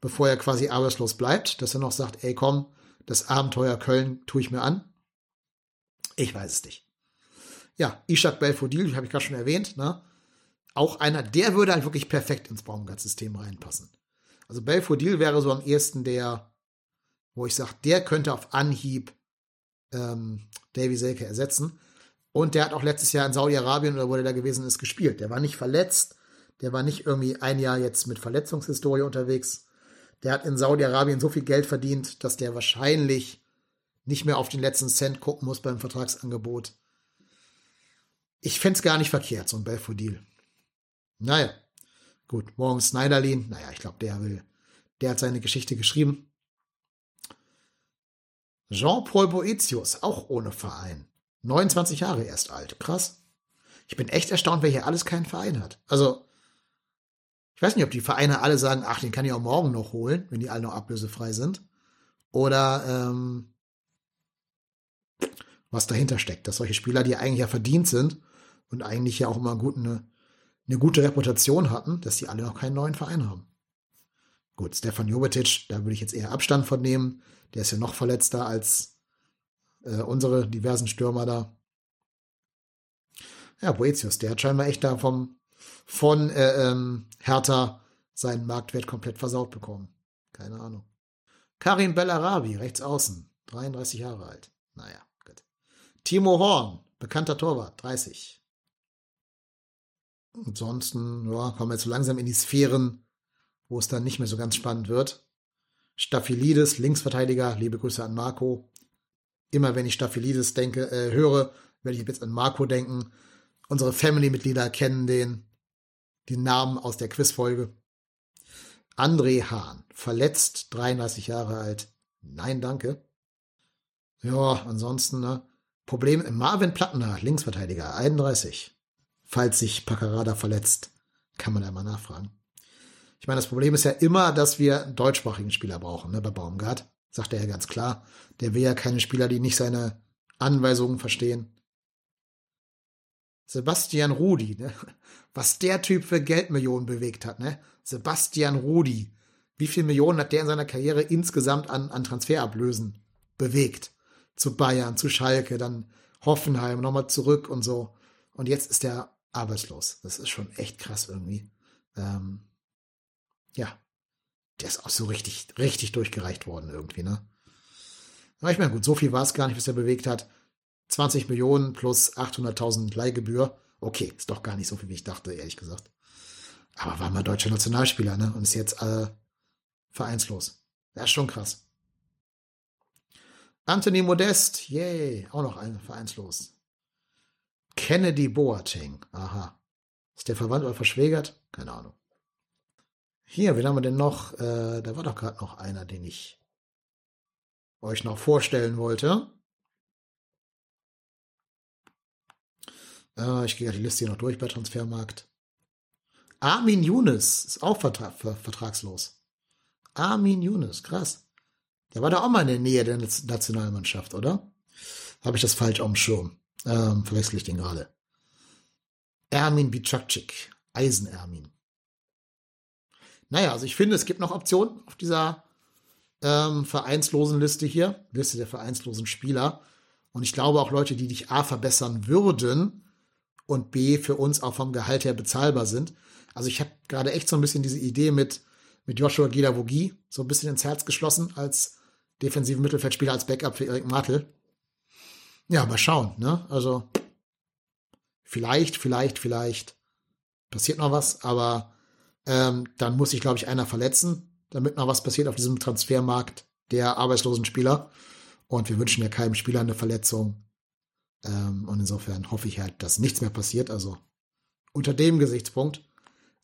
bevor er quasi arbeitslos bleibt, dass er noch sagt, ey komm, das Abenteuer Köln tue ich mir an? Ich weiß es nicht. Ja, Ishak Belfodil, habe ich gerade schon erwähnt, ne? Auch einer, der würde halt wirklich perfekt ins Baumgart-System reinpassen. Also Belfodil wäre so am ehesten der, wo ich sage, der könnte auf Anhieb ähm, Davy Selke ersetzen. Und der hat auch letztes Jahr in Saudi-Arabien oder wo der da gewesen ist, gespielt. Der war nicht verletzt. Der war nicht irgendwie ein Jahr jetzt mit Verletzungshistorie unterwegs. Der hat in Saudi-Arabien so viel Geld verdient, dass der wahrscheinlich nicht mehr auf den letzten Cent gucken muss beim Vertragsangebot. Ich fände es gar nicht verkehrt, so ein Belfodil. Naja, gut. Morgen Snyderlin. Naja, ich glaube, der will. Der hat seine Geschichte geschrieben. Jean-Paul Boetius, auch ohne Verein. 29 Jahre erst alt. Krass. Ich bin echt erstaunt, wer hier alles keinen Verein hat. Also, ich weiß nicht, ob die Vereine alle sagen, ach, den kann ich auch morgen noch holen, wenn die alle noch ablösefrei sind. oder ähm, was dahinter steckt. Dass solche Spieler, die eigentlich ja verdient sind und eigentlich ja auch immer gut eine, eine gute Reputation hatten, dass die alle noch keinen neuen Verein haben. Gut, Stefan Jovetic, da würde ich jetzt eher Abstand von nehmen. Der ist ja noch verletzter als äh, unsere diversen Stürmer da. Ja, Boetius, der hat scheinbar echt da vom, von äh, ähm, Hertha seinen Marktwert komplett versaut bekommen. Keine Ahnung. Karim Bellarabi, rechts außen, 33 Jahre alt. Naja, gut. Timo Horn, bekannter Torwart, 30. Ansonsten, ja, kommen wir jetzt so langsam in die Sphären, wo es dann nicht mehr so ganz spannend wird. Staphylidis, Linksverteidiger, liebe Grüße an Marco. Immer wenn ich Staphylidis denke, äh, höre, werde ich jetzt an Marco denken. Unsere Family-Mitglieder kennen den, den Namen aus der Quizfolge. André Hahn, verletzt, 33 Jahre alt. Nein, danke. Ja, ansonsten, ne? Problem, Marvin Plattner, Linksverteidiger, 31. Falls sich Paccarada verletzt, kann man da mal nachfragen. Ich meine, das Problem ist ja immer, dass wir einen deutschsprachigen Spieler brauchen, ne, bei Baumgart. Sagt er ja ganz klar. Der will ja keine Spieler, die nicht seine Anweisungen verstehen. Sebastian Rudi, ne? was der Typ für Geldmillionen bewegt hat, ne? Sebastian Rudi. Wie viel Millionen hat der in seiner Karriere insgesamt an, an Transferablösen bewegt? Zu Bayern, zu Schalke, dann Hoffenheim, nochmal zurück und so. Und jetzt ist er arbeitslos. Das ist schon echt krass irgendwie. Ähm, ja, der ist auch so richtig, richtig durchgereicht worden irgendwie, ne? Aber ich meine, gut, so viel war es gar nicht, was er bewegt hat. 20 Millionen plus 800.000 Leihgebühr. Okay, ist doch gar nicht so viel, wie ich dachte, ehrlich gesagt. Aber war mal deutscher Nationalspieler, ne? Und ist jetzt äh, vereinslos. Das ist schon krass. Anthony Modest, yay, auch noch ein vereinslos. Kennedy Boateng, aha. Ist der verwandt oder verschwägert? Keine Ahnung. Hier, wen haben wir denn noch? Äh, da war doch gerade noch einer, den ich euch noch vorstellen wollte. Äh, ich gehe die Liste hier noch durch bei Transfermarkt. Armin Younes ist auch vertra vertragslos. Armin Younes, krass. Der war da auch mal in der Nähe der Nationalmannschaft, oder? Habe ich das falsch auf dem Schirm? Ähm, verwechsel ich den gerade. Ermin Bicakcik. Eisen-Ermin. Naja, also ich finde, es gibt noch Optionen auf dieser ähm, vereinslosen Liste hier. Liste der vereinslosen Spieler. Und ich glaube auch Leute, die dich A verbessern würden, und B für uns auch vom Gehalt her bezahlbar sind. Also ich habe gerade echt so ein bisschen diese Idee mit, mit Joshua Gidavogi so ein bisschen ins Herz geschlossen als defensiven Mittelfeldspieler, als Backup für Erik Martel. Ja, mal schauen, ne? Also vielleicht, vielleicht, vielleicht passiert noch was, aber ähm, dann muss sich, glaube ich, einer verletzen, damit noch was passiert auf diesem Transfermarkt der arbeitslosen Spieler. Und wir wünschen ja keinem Spieler eine Verletzung. Ähm, und insofern hoffe ich halt, dass nichts mehr passiert. Also unter dem Gesichtspunkt.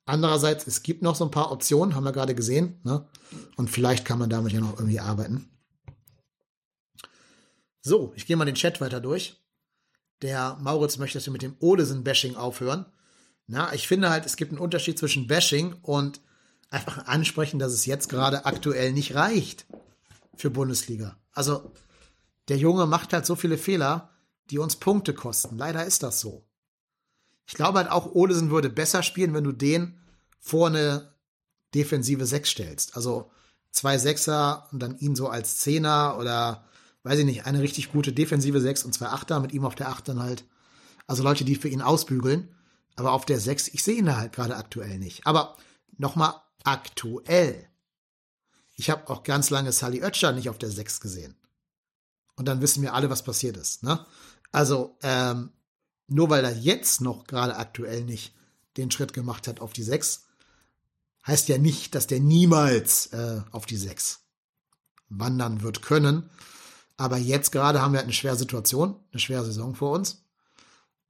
Andererseits, es gibt noch so ein paar Optionen, haben wir gerade gesehen. Ne? Und vielleicht kann man damit ja noch irgendwie arbeiten. So, ich gehe mal den Chat weiter durch. Der Mauritz möchte, dass wir mit dem Olesen-Bashing aufhören. Na, ich finde halt, es gibt einen Unterschied zwischen Bashing und einfach ansprechen, dass es jetzt gerade aktuell nicht reicht für Bundesliga. Also, der Junge macht halt so viele Fehler, die uns Punkte kosten. Leider ist das so. Ich glaube halt auch, Olesen würde besser spielen, wenn du den vor eine defensive Sechs stellst. Also zwei Sechser und dann ihn so als Zehner oder weiß ich nicht, eine richtig gute defensive Sechs und zwei Achter mit ihm auf der Acht dann halt. Also Leute, die für ihn ausbügeln. Aber auf der Sechs, ich sehe ihn halt gerade aktuell nicht. Aber nochmal aktuell. Ich habe auch ganz lange Sally Oetscher nicht auf der Sechs gesehen. Und dann wissen wir alle, was passiert ist. Ne? Also, ähm, nur weil er jetzt noch gerade aktuell nicht den Schritt gemacht hat auf die 6, heißt ja nicht, dass der niemals äh, auf die 6 wandern wird können. Aber jetzt gerade haben wir halt eine schwere Situation, eine schwere Saison vor uns.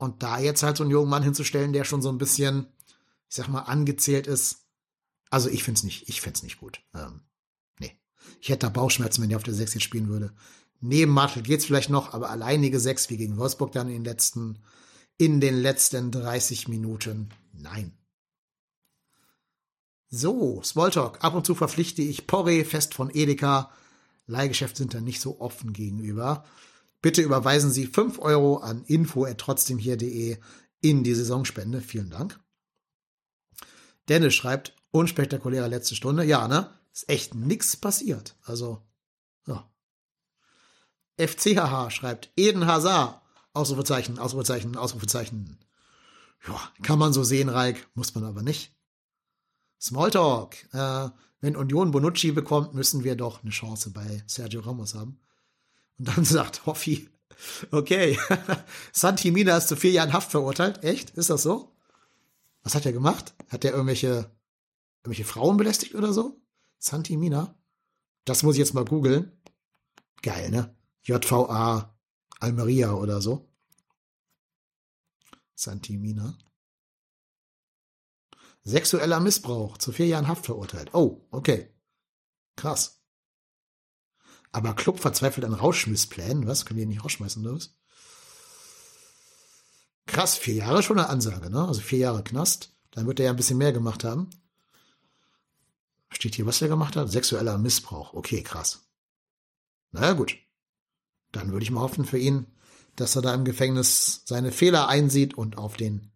Und da jetzt halt so einen jungen Mann hinzustellen, der schon so ein bisschen, ich sag mal, angezählt ist, also ich find's nicht, ich find's nicht gut. Ähm, nee. Ich hätte da Bauchschmerzen, wenn der auf der 6 jetzt spielen würde. Neben Martel geht's vielleicht noch, aber alleinige sechs wie gegen Wolfsburg dann in den letzten, in den letzten 30 Minuten. Nein. So, Smalltalk. Ab und zu verpflichte ich Porre fest von Edeka. Leihgeschäfte sind da nicht so offen gegenüber. Bitte überweisen Sie 5 Euro an info.trotzdemhier.de in die Saisonspende. Vielen Dank. Dennis schreibt, unspektakuläre letzte Stunde. Ja, ne? Ist echt nix passiert. Also, ja. FCHH schreibt, Eden Hazard. Ausrufezeichen, Ausrufezeichen, Ausrufezeichen. Ja, kann man so sehen, Reik, muss man aber nicht. Smalltalk. Äh, wenn Union Bonucci bekommt, müssen wir doch eine Chance bei Sergio Ramos haben. Und dann sagt Hoffi, okay, Santi Mina ist zu vier Jahren Haft verurteilt. Echt? Ist das so? Was hat er gemacht? Hat er irgendwelche, irgendwelche Frauen belästigt oder so? Santi Mina? Das muss ich jetzt mal googeln. Geil, ne? JVA Almeria oder so. Santi Mina. Sexueller Missbrauch, zu vier Jahren Haft verurteilt. Oh, okay. Krass. Aber Club verzweifelt an Rauschmissplänen. Was? Können die nicht rausschmeißen oder was? Krass, vier Jahre schon eine Ansage, ne? Also vier Jahre Knast. Dann wird er ja ein bisschen mehr gemacht haben. Steht hier, was er gemacht hat? Sexueller Missbrauch. Okay, krass. Na gut. Dann würde ich mal hoffen für ihn, dass er da im Gefängnis seine Fehler einsieht und auf den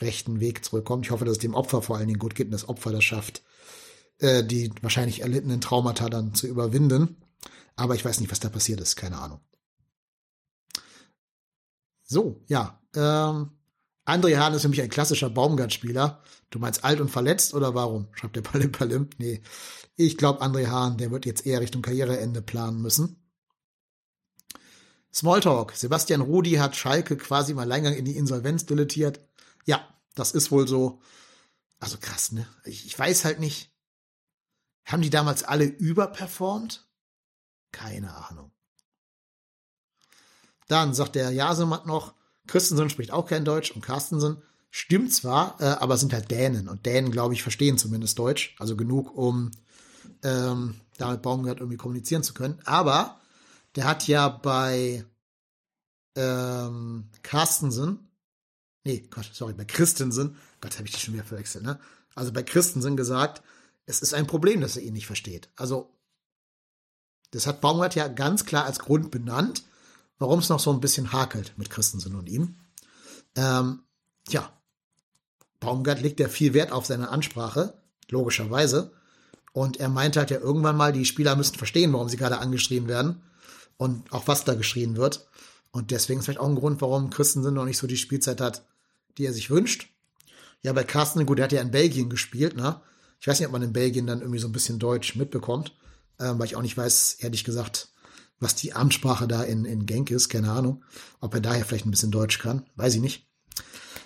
rechten Weg zurückkommt. Ich hoffe, dass es dem Opfer vor allen Dingen gut geht und das Opfer das schafft, äh, die wahrscheinlich erlittenen Traumata dann zu überwinden. Aber ich weiß nicht, was da passiert ist. Keine Ahnung. So, ja. Ähm, André Hahn ist für mich ein klassischer Baumgart-Spieler. Du meinst alt und verletzt oder warum? Schreibt der Palim Palim. Nee. Ich glaube, André Hahn, der wird jetzt eher Richtung Karriereende planen müssen. Smalltalk. Sebastian Rudi hat Schalke quasi im Alleingang in die Insolvenz dilettiert. Ja, das ist wohl so. Also krass, ne? Ich, ich weiß halt nicht. Haben die damals alle überperformt? Keine Ahnung. Dann sagt der Jasemat noch, Christensen spricht auch kein Deutsch und Carstensen stimmt zwar, äh, aber sind halt Dänen. Und Dänen, glaube ich, verstehen zumindest Deutsch. Also genug, um ähm, damit Baumgart irgendwie kommunizieren zu können. Aber der hat ja bei ähm, Carstensen nee, Gott, sorry, bei Christensen, Gott, habe ich die schon wieder verwechselt, ne? Also bei Christensen gesagt, es ist ein Problem, dass er ihn nicht versteht. Also, das hat Baumgart ja ganz klar als Grund benannt, warum es noch so ein bisschen hakelt mit Christensen und ihm. Ähm, ja, Baumgart legt ja viel Wert auf seine Ansprache, logischerweise. Und er meint halt ja irgendwann mal, die Spieler müssen verstehen, warum sie gerade angeschrien werden und auch was da geschrien wird. Und deswegen ist vielleicht auch ein Grund, warum Christensen noch nicht so die Spielzeit hat, die er sich wünscht. Ja, bei Carsten, gut, der hat ja in Belgien gespielt, ne? Ich weiß nicht, ob man in Belgien dann irgendwie so ein bisschen Deutsch mitbekommt, ähm, weil ich auch nicht weiß, ehrlich gesagt, was die Amtssprache da in, in Genk ist, keine Ahnung. Ob er daher vielleicht ein bisschen Deutsch kann, weiß ich nicht.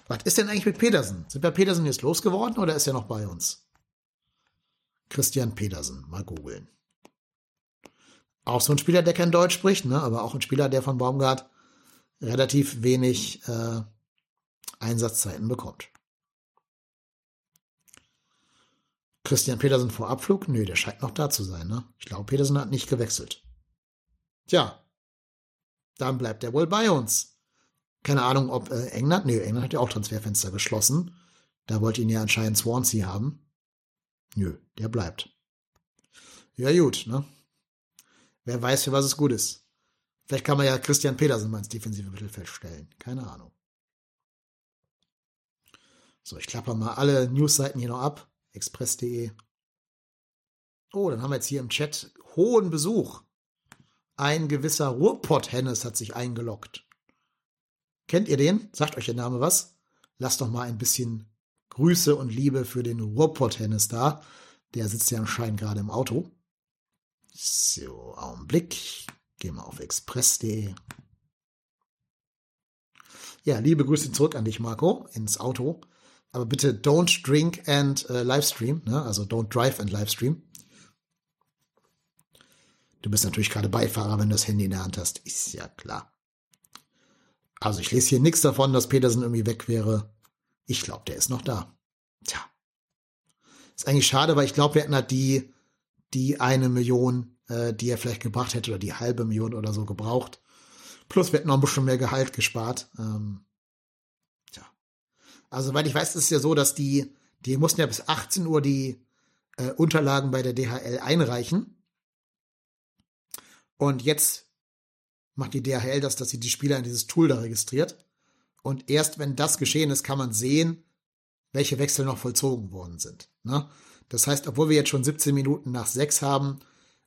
Was ist denn eigentlich mit Petersen? Sind wir Petersen jetzt losgeworden oder ist er noch bei uns? Christian Petersen, mal googeln. Auch so ein Spieler, der kein Deutsch spricht, ne? aber auch ein Spieler, der von Baumgart relativ wenig äh, Einsatzzeiten bekommt. Christian Petersen vor Abflug? Nö, der scheint noch da zu sein. Ne? Ich glaube, Petersen hat nicht gewechselt. Tja, dann bleibt er wohl bei uns. Keine Ahnung, ob äh, England, nö, England hat ja auch Transferfenster geschlossen. Da wollte ihn ja anscheinend Swansea haben. Nö, der bleibt. Ja, gut, ne? Wer weiß, für was es gut ist. Vielleicht kann man ja Christian Petersen mal ins defensive Mittelfeld stellen. Keine Ahnung. So, ich klappe mal alle Newsseiten hier noch ab. Express.de. Oh, dann haben wir jetzt hier im Chat hohen Besuch. Ein gewisser Ruhrpott-Hennes hat sich eingeloggt. Kennt ihr den? Sagt euch der Name was? Lasst doch mal ein bisschen Grüße und Liebe für den Ruhrpott-Hennes da. Der sitzt ja anscheinend gerade im Auto. So, Augenblick. Gehen wir auf express.de. Ja, liebe Grüße zurück an dich, Marco, ins Auto. Aber bitte don't drink and äh, Livestream, ne? also don't drive and Livestream. Du bist natürlich gerade Beifahrer, wenn du das Handy in der Hand hast. Ist ja klar. Also ich lese hier nichts davon, dass Petersen irgendwie weg wäre. Ich glaube, der ist noch da. Tja. Ist eigentlich schade, weil ich glaube, wir hätten halt die, die eine Million äh, die er vielleicht gebracht hätte oder die halbe Million oder so gebraucht. Plus wir hätten noch ein bisschen mehr Gehalt gespart. Ähm. Also, weil ich weiß, es ist ja so, dass die, die mussten ja bis 18 Uhr die äh, Unterlagen bei der DHL einreichen. Und jetzt macht die DHL das, dass sie die Spieler in dieses Tool da registriert. Und erst wenn das geschehen ist, kann man sehen, welche Wechsel noch vollzogen worden sind. Ne? Das heißt, obwohl wir jetzt schon 17 Minuten nach 6 haben,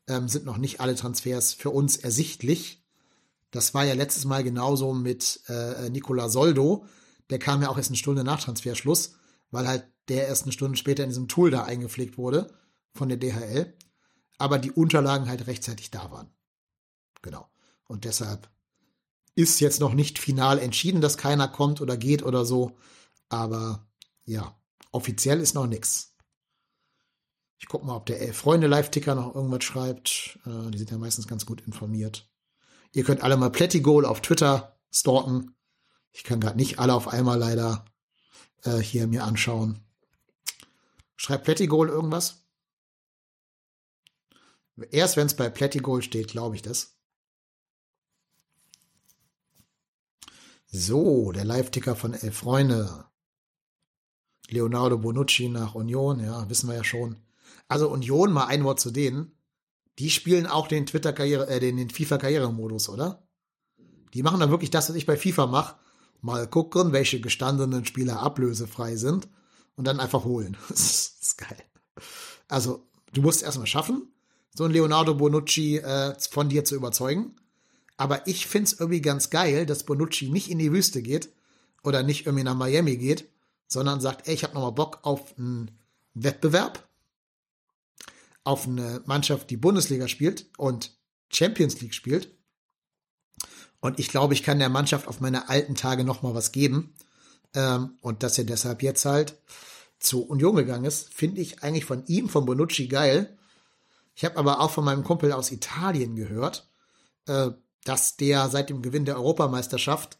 ähm, sind noch nicht alle Transfers für uns ersichtlich. Das war ja letztes Mal genauso mit äh, Nicola Soldo. Der kam ja auch erst eine Stunde nach Transferschluss, weil halt der erst eine Stunde später in diesem Tool da eingepflegt wurde von der DHL. Aber die Unterlagen halt rechtzeitig da waren. Genau. Und deshalb ist jetzt noch nicht final entschieden, dass keiner kommt oder geht oder so. Aber ja, offiziell ist noch nichts. Ich gucke mal, ob der Elf Freunde Live-Ticker noch irgendwas schreibt. Äh, die sind ja meistens ganz gut informiert. Ihr könnt alle mal Plättigol auf Twitter stalken. Ich kann gerade nicht alle auf einmal leider äh, hier mir anschauen. Schreibt Plättigol irgendwas? Erst wenn es bei Plättigol steht, glaube ich das. So, der Live-Ticker von Elf Freunde. Leonardo Bonucci nach Union, ja, wissen wir ja schon. Also Union, mal ein Wort zu denen. Die spielen auch den Twitter-Karriere, äh, den, den FIFA-Karrieremodus, oder? Die machen dann wirklich das, was ich bei FIFA mache. Mal gucken, welche gestandenen Spieler ablösefrei sind und dann einfach holen. Das ist geil. Also, du musst erstmal schaffen, so ein Leonardo Bonucci äh, von dir zu überzeugen. Aber ich find's irgendwie ganz geil, dass Bonucci nicht in die Wüste geht oder nicht irgendwie nach Miami geht, sondern sagt, ey, ich habe nochmal Bock auf einen Wettbewerb, auf eine Mannschaft, die Bundesliga spielt und Champions League spielt. Und ich glaube, ich kann der Mannschaft auf meine alten Tage nochmal was geben. Ähm, und dass er deshalb jetzt halt zu Union gegangen ist, finde ich eigentlich von ihm, von Bonucci geil. Ich habe aber auch von meinem Kumpel aus Italien gehört, äh, dass der seit dem Gewinn der Europameisterschaft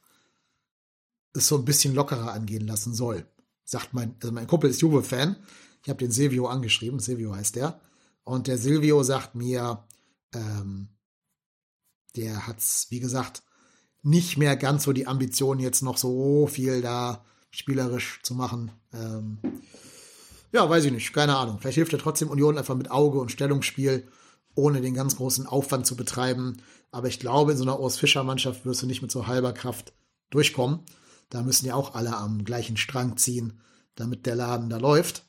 es so ein bisschen lockerer angehen lassen soll sagt mein, also mein Kumpel ist Juve-Fan. Ich habe den Silvio angeschrieben, Silvio heißt der. Und der Silvio sagt mir, ähm, der hat's, wie gesagt, nicht mehr ganz so die Ambition, jetzt noch so viel da spielerisch zu machen. Ähm, ja, weiß ich nicht, keine Ahnung. Vielleicht hilft er trotzdem Union einfach mit Auge und Stellungsspiel, ohne den ganz großen Aufwand zu betreiben. Aber ich glaube, in so einer Urs Fischer Mannschaft wirst du nicht mit so halber Kraft durchkommen. Da müssen ja auch alle am gleichen Strang ziehen, damit der Laden da läuft.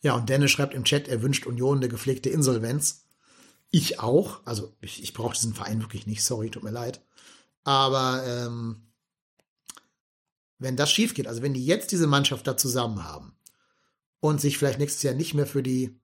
Ja, und Dennis schreibt im Chat, er wünscht Union eine gepflegte Insolvenz. Ich auch. Also ich, ich brauche diesen Verein wirklich nicht, sorry, tut mir leid. Aber ähm, wenn das schief geht, also wenn die jetzt diese Mannschaft da zusammen haben und sich vielleicht nächstes Jahr nicht mehr für die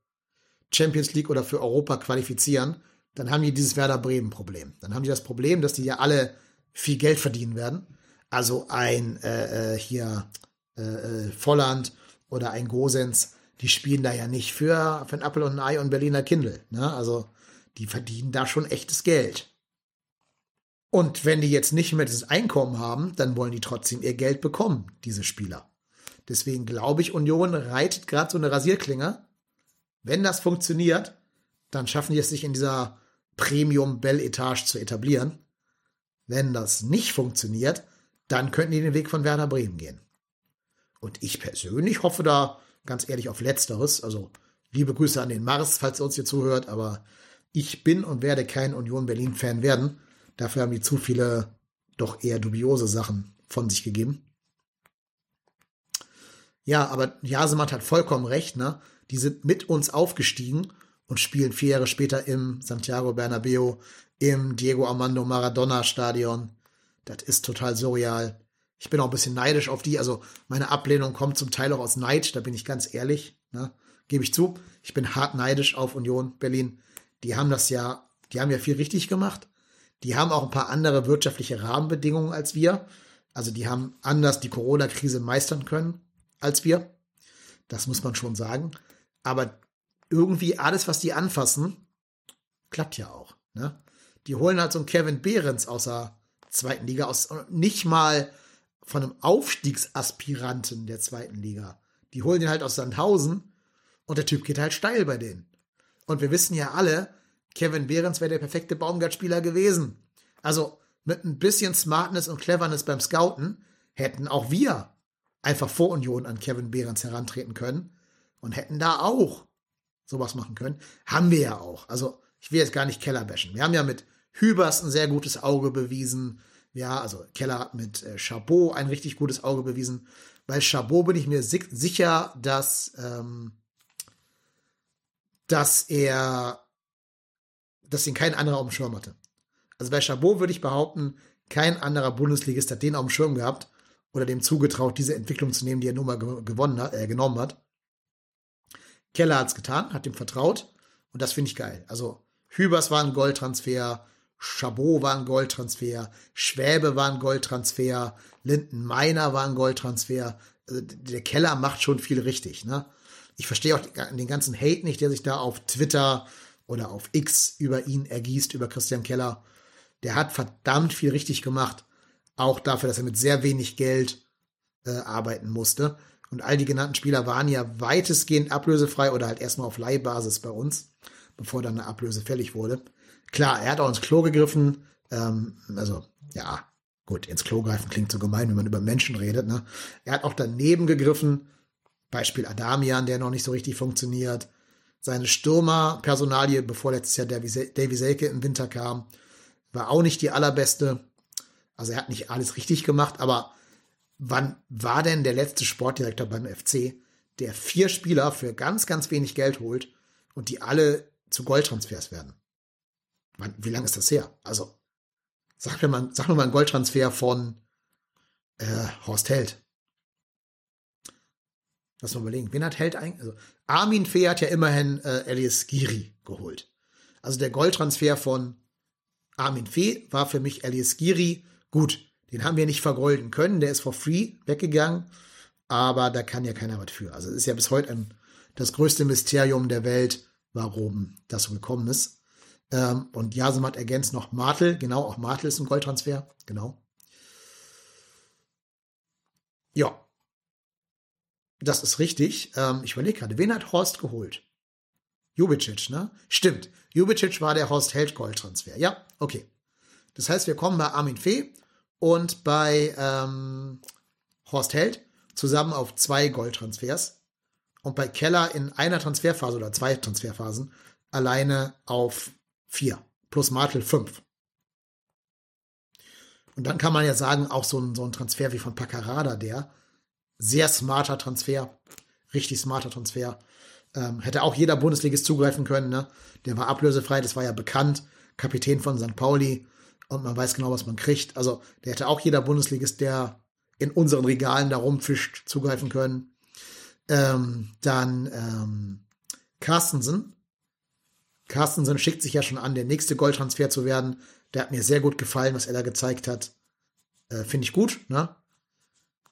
Champions League oder für Europa qualifizieren, dann haben die dieses Werder Bremen Problem. Dann haben die das Problem, dass die ja alle viel Geld verdienen werden. Also ein äh, äh, hier äh, äh, Volland oder ein Gosens, die spielen da ja nicht für, für ein Apple und ein Ei und Berliner Kindle. Ne? Also die verdienen da schon echtes Geld. Und wenn die jetzt nicht mehr dieses Einkommen haben, dann wollen die trotzdem ihr Geld bekommen, diese Spieler. Deswegen glaube ich, Union reitet gerade so eine Rasierklinge. Wenn das funktioniert, dann schaffen die es sich in dieser Premium-Bell-Etage zu etablieren. Wenn das nicht funktioniert, dann könnten die den Weg von Werder Bremen gehen. Und ich persönlich hoffe da ganz ehrlich auf Letzteres. Also liebe Grüße an den Mars, falls er uns hier zuhört, aber ich bin und werde kein Union Berlin-Fan werden. Dafür haben die zu viele doch eher dubiose Sachen von sich gegeben. Ja, aber Jasemann hat vollkommen recht, ne? Die sind mit uns aufgestiegen und spielen vier Jahre später im Santiago Bernabeo, im Diego Armando Maradona Stadion. Das ist total surreal. Ich bin auch ein bisschen neidisch auf die. Also meine Ablehnung kommt zum Teil auch aus Neid, da bin ich ganz ehrlich. Ne? Gebe ich zu. Ich bin hart neidisch auf Union Berlin. Die haben das ja, die haben ja viel richtig gemacht. Die haben auch ein paar andere wirtschaftliche Rahmenbedingungen als wir. Also die haben anders die Corona-Krise meistern können als wir. Das muss man schon sagen. Aber irgendwie alles, was die anfassen, klappt ja auch. Ne? Die holen halt so einen Kevin Behrens außer zweiten Liga aus, nicht mal von einem Aufstiegsaspiranten der zweiten Liga. Die holen den halt aus Sandhausen und der Typ geht halt steil bei denen. Und wir wissen ja alle, Kevin Behrens wäre der perfekte Baumgart-Spieler gewesen. Also mit ein bisschen Smartness und Cleverness beim Scouten hätten auch wir einfach vor Union an Kevin Behrens herantreten können und hätten da auch sowas machen können. Haben wir ja auch. Also ich will jetzt gar nicht Keller bashen. Wir haben ja mit Hübers ein sehr gutes Auge bewiesen. Ja, also Keller hat mit äh, Chabot ein richtig gutes Auge bewiesen. Bei Chabot bin ich mir si sicher, dass, ähm, dass er, dass ihn kein anderer auf dem Schirm hatte. Also bei Chabot würde ich behaupten, kein anderer Bundesligist hat den auf dem Schirm gehabt oder dem zugetraut, diese Entwicklung zu nehmen, die er nun mal gewonnen hat, äh, genommen hat. Keller hat es getan, hat ihm vertraut und das finde ich geil. Also Hübers war ein Goldtransfer, Chabot war ein Goldtransfer, Schwäbe war ein Goldtransfer, Linden Meiner war ein Goldtransfer. Also der Keller macht schon viel richtig. Ne? Ich verstehe auch den ganzen Hate nicht, der sich da auf Twitter oder auf X über ihn ergießt, über Christian Keller. Der hat verdammt viel richtig gemacht. Auch dafür, dass er mit sehr wenig Geld äh, arbeiten musste. Und all die genannten Spieler waren ja weitestgehend ablösefrei oder halt erstmal auf Leihbasis bei uns, bevor dann eine Ablöse fällig wurde. Klar, er hat auch ins Klo gegriffen. Ähm, also, ja, gut, ins Klo greifen klingt so gemein, wenn man über Menschen redet. Ne? Er hat auch daneben gegriffen. Beispiel Adamian, der noch nicht so richtig funktioniert. Seine Stürmerpersonalie, bevor letztes Jahr Davy Selke im Winter kam, war auch nicht die allerbeste. Also er hat nicht alles richtig gemacht, aber wann war denn der letzte Sportdirektor beim FC, der vier Spieler für ganz, ganz wenig Geld holt und die alle zu Goldtransfers werden? Wie lange ist das her? Also, sag mir mal, sag mir mal einen Goldtransfer von äh, Horst Held. Lass mal überlegen. Wen hat Held eigentlich? Also, Armin Fee hat ja immerhin äh, Elias Giri geholt. Also der Goldtransfer von Armin Fee war für mich Elias Giri. Gut, den haben wir nicht vergolden können. Der ist for free weggegangen. Aber da kann ja keiner was für. Also es ist ja bis heute ein, das größte Mysterium der Welt, warum das so gekommen ist. Ähm, und Jasem hat ergänzt noch Martel. Genau, auch Martel ist ein Goldtransfer. Genau. Ja. Das ist richtig. Ähm, ich überlege gerade, wen hat Horst geholt? Jubicic, ne? Stimmt. Jubicic war der Horst Held Goldtransfer. Ja, okay. Das heißt, wir kommen bei Armin Fee und bei ähm, Horst Held zusammen auf zwei Goldtransfers und bei Keller in einer Transferphase oder zwei Transferphasen alleine auf vier plus Martel fünf. Und dann kann man ja sagen, auch so ein, so ein Transfer wie von Paccarada, der sehr smarter Transfer, richtig smarter Transfer, ähm, hätte auch jeder Bundesligist zugreifen können. Ne? Der war ablösefrei, das war ja bekannt, Kapitän von St. Pauli und man weiß genau, was man kriegt. Also der hätte auch jeder Bundesligist, der in unseren Regalen da rumfischt, zugreifen können. Ähm, dann ähm, Carstensen, Carstensen schickt sich ja schon an, der nächste Goldtransfer zu werden. Der hat mir sehr gut gefallen, was er da gezeigt hat. Äh, Finde ich gut, ne?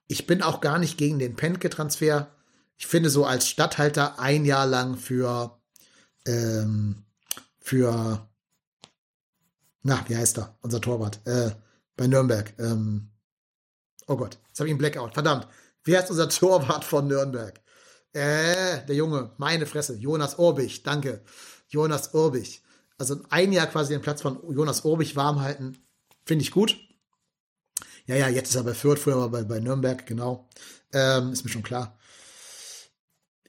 Ich bin auch gar nicht gegen den Penke-Transfer. Ich finde so als Stadthalter ein Jahr lang für, ähm, für, na, wie heißt er? Unser Torwart, äh, bei Nürnberg. Ähm, oh Gott, jetzt habe ich einen Blackout. Verdammt. Wie heißt unser Torwart von Nürnberg? Äh, der Junge, meine Fresse, Jonas Orbich, danke. Jonas Urbich. Also ein Jahr quasi den Platz von Jonas Urbich warm halten, finde ich gut. Ja, ja, jetzt ist er bei Fürth, früher war bei, bei Nürnberg, genau. Ähm, ist mir schon klar.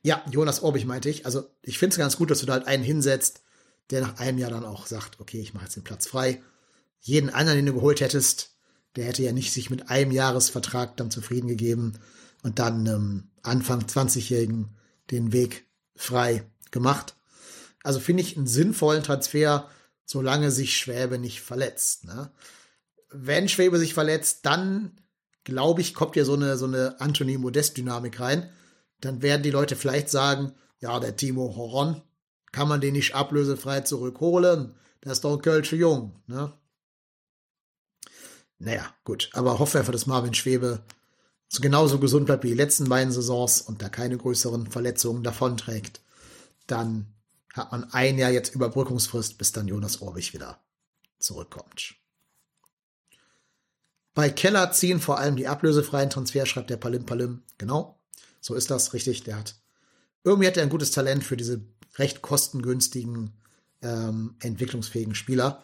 Ja, Jonas Orbich meinte ich. Also ich finde es ganz gut, dass du da halt einen hinsetzt, der nach einem Jahr dann auch sagt, okay, ich mache jetzt den Platz frei. Jeden anderen, den du geholt hättest, der hätte ja nicht sich mit einem Jahresvertrag dann zufrieden gegeben und dann ähm, Anfang 20-Jährigen den Weg frei gemacht. Also finde ich einen sinnvollen Transfer, solange sich Schwäbe nicht verletzt. Ne? Wenn Schwäbe sich verletzt, dann glaube ich, kommt ja so eine, so eine Anthony Modest-Dynamik rein. Dann werden die Leute vielleicht sagen, ja, der Timo Horon, kann man den nicht ablösefrei zurückholen? Der ist doch ein Kölsche Jung, ne? Naja, gut. Aber hoffen wir einfach, dass Marvin Schwebe so genauso gesund bleibt wie die letzten beiden Saisons und da keine größeren Verletzungen davonträgt. Dann hat man ein Jahr jetzt Überbrückungsfrist, bis dann Jonas Orbich wieder zurückkommt. Bei Keller ziehen vor allem die ablösefreien Transfer, schreibt der Palim Palim. Genau, so ist das, richtig. Der hat irgendwie hat er ein gutes Talent für diese recht kostengünstigen, ähm, entwicklungsfähigen Spieler.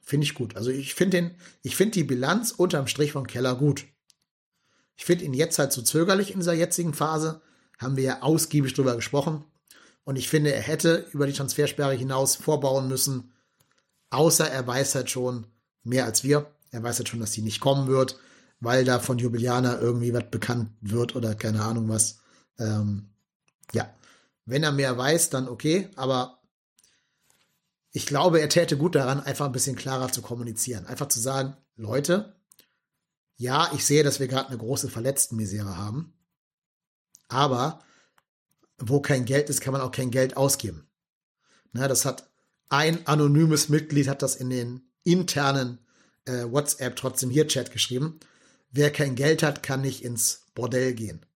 Finde ich gut. Also ich finde den, ich finde die Bilanz unterm Strich von Keller gut. Ich finde ihn jetzt halt zu so zögerlich in dieser jetzigen Phase. Haben wir ja ausgiebig drüber gesprochen. Und ich finde, er hätte über die Transfersperre hinaus vorbauen müssen. Außer er weiß halt schon mehr als wir. Er weiß halt schon, dass die nicht kommen wird, weil da von Jubiliana irgendwie was bekannt wird oder keine Ahnung was. Ähm, ja, wenn er mehr weiß, dann okay. Aber ich glaube, er täte gut daran, einfach ein bisschen klarer zu kommunizieren. Einfach zu sagen, Leute, ja, ich sehe, dass wir gerade eine große Verletztenmisere haben. Aber wo kein Geld ist, kann man auch kein Geld ausgeben. Na, das hat ein anonymes Mitglied hat das in den internen äh, WhatsApp trotzdem hier Chat geschrieben. Wer kein Geld hat, kann nicht ins Bordell gehen.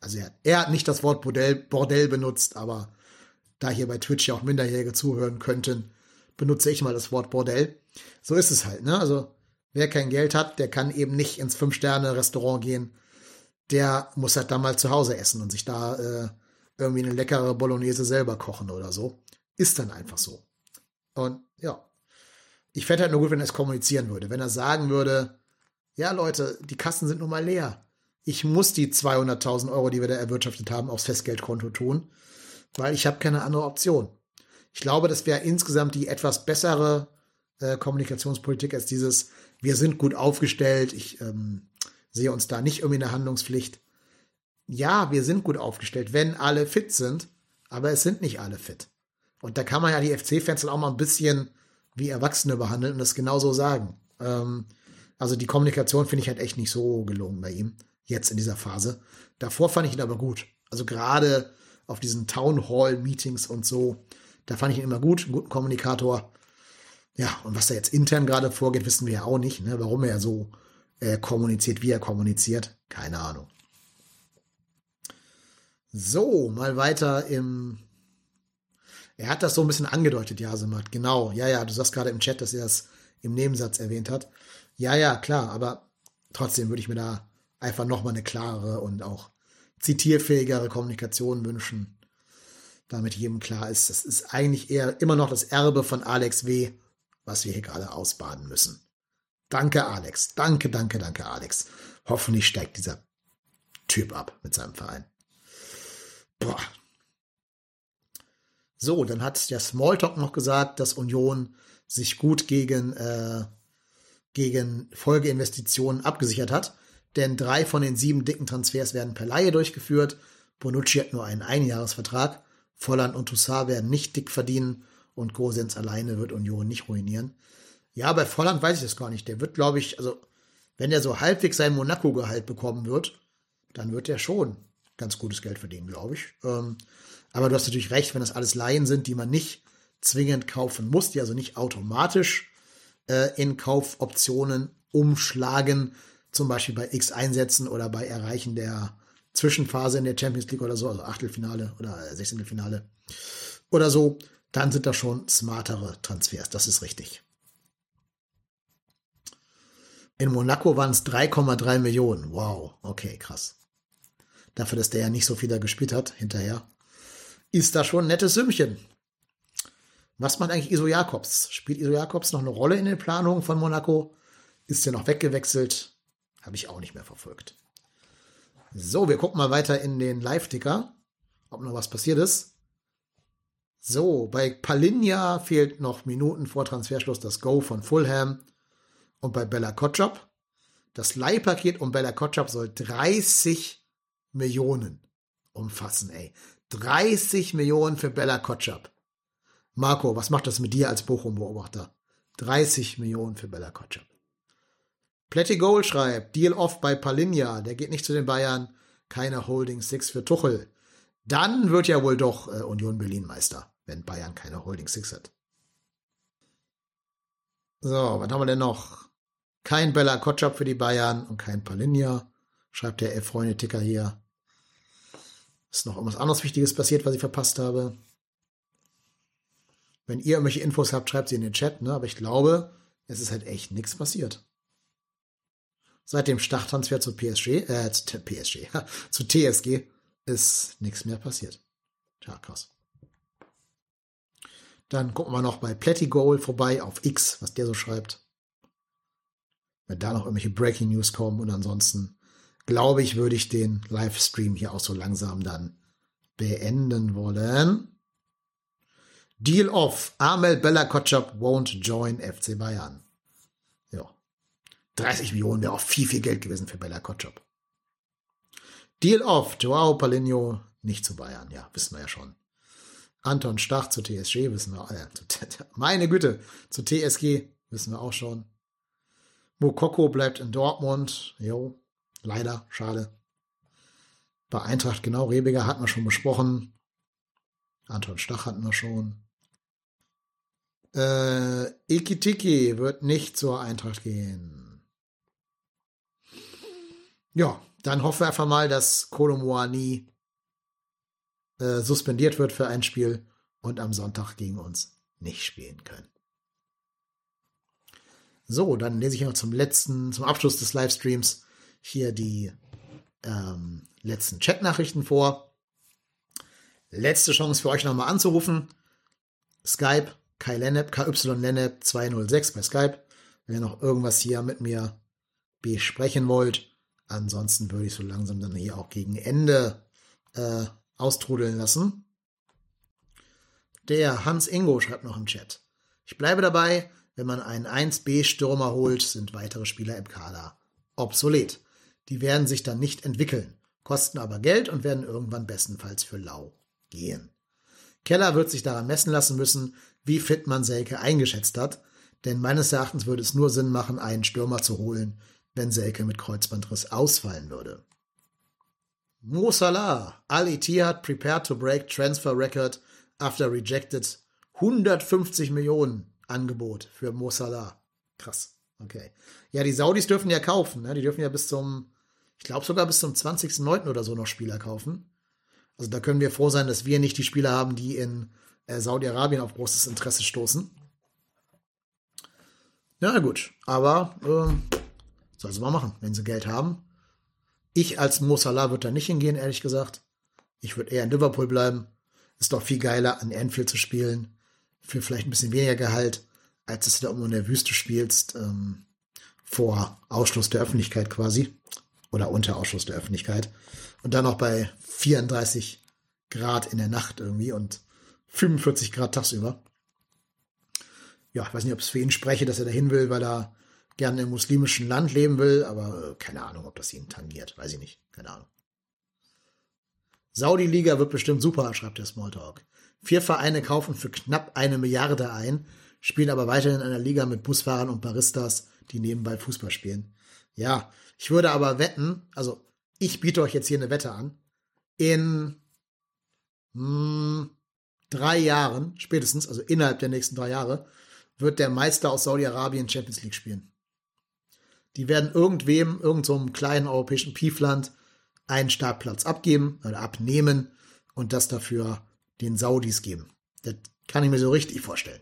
Also er, er hat nicht das Wort Bordell, Bordell benutzt, aber da hier bei Twitch ja auch Minderjährige zuhören könnten, benutze ich mal das Wort Bordell. So ist es halt, ne? Also, wer kein Geld hat, der kann eben nicht ins Fünf-Sterne-Restaurant gehen. Der muss halt da mal zu Hause essen und sich da äh, irgendwie eine leckere Bolognese selber kochen oder so. Ist dann einfach so. Und ja, ich fände halt nur gut, wenn er es kommunizieren würde. Wenn er sagen würde, ja Leute, die Kassen sind nun mal leer. Ich muss die 200.000 Euro, die wir da erwirtschaftet haben, aufs Festgeldkonto tun, weil ich habe keine andere Option. Ich glaube, das wäre insgesamt die etwas bessere äh, Kommunikationspolitik als dieses, wir sind gut aufgestellt, ich ähm, sehe uns da nicht irgendwie in der Handlungspflicht. Ja, wir sind gut aufgestellt, wenn alle fit sind, aber es sind nicht alle fit. Und da kann man ja die FC-Fans auch mal ein bisschen wie Erwachsene behandeln und das genauso sagen. Ähm, also die Kommunikation finde ich halt echt nicht so gelungen bei ihm, jetzt in dieser Phase. Davor fand ich ihn aber gut. Also gerade auf diesen Town Hall Meetings und so, da fand ich ihn immer gut, einen guten Kommunikator. Ja, und was da jetzt intern gerade vorgeht, wissen wir ja auch nicht, ne? warum er so äh, kommuniziert, wie er kommuniziert. Keine Ahnung. So, mal weiter im. Er hat das so ein bisschen angedeutet, Jasemat. Genau. Ja, ja, du sagst gerade im Chat, dass er das im Nebensatz erwähnt hat. Ja, ja, klar, aber trotzdem würde ich mir da einfach nochmal eine klarere und auch zitierfähigere Kommunikation wünschen damit jedem klar ist, das ist eigentlich eher immer noch das Erbe von Alex W., was wir hier gerade ausbaden müssen. Danke, Alex. Danke, danke, danke, Alex. Hoffentlich steigt dieser Typ ab mit seinem Verein. Boah. So, dann hat der Smalltalk noch gesagt, dass Union sich gut gegen, äh, gegen Folgeinvestitionen abgesichert hat. Denn drei von den sieben dicken Transfers werden per Laie durchgeführt. Bonucci hat nur einen Einjahresvertrag. Volland und Toussaint werden nicht dick verdienen und Gosens alleine wird Union nicht ruinieren. Ja, bei Volland weiß ich das gar nicht. Der wird, glaube ich, also wenn er so halbwegs sein Monaco-Gehalt bekommen wird, dann wird er schon ganz gutes Geld verdienen, glaube ich. Ähm, aber du hast natürlich recht, wenn das alles Laien sind, die man nicht zwingend kaufen muss, die also nicht automatisch äh, in Kaufoptionen umschlagen, zum Beispiel bei X einsetzen oder bei Erreichen der Zwischenphase in der Champions League oder so, also Achtelfinale oder 16. Finale oder so, dann sind da schon smartere Transfers. Das ist richtig. In Monaco waren es 3,3 Millionen. Wow, okay, krass. Dafür, dass der ja nicht so viel da gespielt hat hinterher, ist da schon ein nettes Sümmchen. Was macht eigentlich Iso Jakobs? Spielt Iso Jakobs noch eine Rolle in den Planungen von Monaco? Ist der noch weggewechselt? Habe ich auch nicht mehr verfolgt. So, wir gucken mal weiter in den Live-Ticker, ob noch was passiert ist. So, bei Palinja fehlt noch Minuten vor Transferschluss das Go von Fulham und bei Bella Kotschap. Das Leihpaket um Bella Kotschap soll 30 Millionen umfassen, ey. 30 Millionen für Bella Kotschap. Marco, was macht das mit dir als Bochum-Beobachter? 30 Millionen für Bella Kotschap. Pletty Gold schreibt, Deal off bei Palinja, der geht nicht zu den Bayern, keine Holding Six für Tuchel. Dann wird ja wohl doch äh, Union Berlin Meister, wenn Bayern keine Holding Six hat. So, was haben wir denn noch? Kein Bella Kotschap für die Bayern und kein Palinja, schreibt der Elf-Freunde-Ticker hier. Ist noch irgendwas anderes Wichtiges passiert, was ich verpasst habe? Wenn ihr irgendwelche Infos habt, schreibt sie in den Chat, ne? Aber ich glaube, es ist halt echt nichts passiert. Seit dem Starttransfer zu PSG, äh, zu PSG, zu TSG ist nichts mehr passiert. Tja, krass. Dann gucken wir noch bei Goal vorbei auf X, was der so schreibt. Wenn da noch irgendwelche Breaking News kommen und ansonsten glaube ich, würde ich den Livestream hier auch so langsam dann beenden wollen. Deal off. Amel Bella Kotschap won't join FC Bayern. Ja. 30 Millionen wäre auch viel, viel Geld gewesen für Bella Kotschap. Deal off. Joao Palinho nicht zu Bayern. Ja, wissen wir ja schon. Anton Stach zu TSG wissen wir. Äh, zu, meine Güte. Zu TSG wissen wir auch schon. Mokoko bleibt in Dortmund. Jo. Leider. Schade. Bei Eintracht genau. Rebiger hatten wir schon besprochen. Anton Stach hatten wir schon. Äh, Ikitiki wird nicht zur Eintracht gehen. Ja, dann hoffen wir einfach mal, dass Kolomoani äh, suspendiert wird für ein Spiel und am Sonntag gegen uns nicht spielen können. So, dann lese ich noch zum letzten, zum Abschluss des Livestreams hier die ähm, letzten Chatnachrichten vor. Letzte Chance für euch nochmal anzurufen. Skype Kai Lennep, KY Lennep 206 bei Skype. Wenn ihr noch irgendwas hier mit mir besprechen wollt. Ansonsten würde ich so langsam dann hier auch gegen Ende äh, austrudeln lassen. Der Hans Ingo schreibt noch im Chat. Ich bleibe dabei, wenn man einen 1B-Stürmer holt, sind weitere Spieler im Kader obsolet. Die werden sich dann nicht entwickeln, kosten aber Geld und werden irgendwann bestenfalls für lau gehen. Keller wird sich daran messen lassen müssen, wie fit man Selke eingeschätzt hat, denn meines Erachtens würde es nur Sinn machen, einen Stürmer zu holen, wenn Selke mit Kreuzbandriss ausfallen würde. Mo Salah, Al Ittihad prepared to break transfer record after rejected 150 Millionen Angebot für Mo Salah. Krass. Okay. Ja, die Saudis dürfen ja kaufen. Ne? Die dürfen ja bis zum, ich glaube sogar bis zum 20.09. oder so noch Spieler kaufen. Also da können wir froh sein, dass wir nicht die Spieler haben, die in äh, Saudi-Arabien auf großes Interesse stoßen. Ja, gut. Aber äh, soll sie mal machen, wenn sie Geld haben. Ich als Mo Salah würde da nicht hingehen, ehrlich gesagt. Ich würde eher in Liverpool bleiben. Ist doch viel geiler, an Anfield zu spielen. Für vielleicht ein bisschen weniger Gehalt, als dass du da in der Wüste spielst. Ähm, vor Ausschluss der Öffentlichkeit quasi. Oder unter Ausschluss der Öffentlichkeit. Und dann noch bei 34 Grad in der Nacht irgendwie und 45 Grad tagsüber. Ja, ich weiß nicht, ob es für ihn spreche, dass er dahin will, weil er gerne im muslimischen Land leben will, aber äh, keine Ahnung, ob das ihn tangiert. Weiß ich nicht. Keine Ahnung. Saudi-Liga wird bestimmt super, schreibt der Smalltalk. Vier Vereine kaufen für knapp eine Milliarde ein, spielen aber weiterhin in einer Liga mit Busfahrern und Baristas, die nebenbei Fußball spielen. Ja, ich würde aber wetten, also ich biete euch jetzt hier eine Wette an. In mh, hm, drei Jahren, spätestens, also innerhalb der nächsten drei Jahre, wird der Meister aus Saudi-Arabien Champions League spielen. Die werden irgendwem, irgendeinem so kleinen europäischen Piefland, einen Startplatz abgeben oder abnehmen und das dafür den Saudis geben. Das kann ich mir so richtig vorstellen.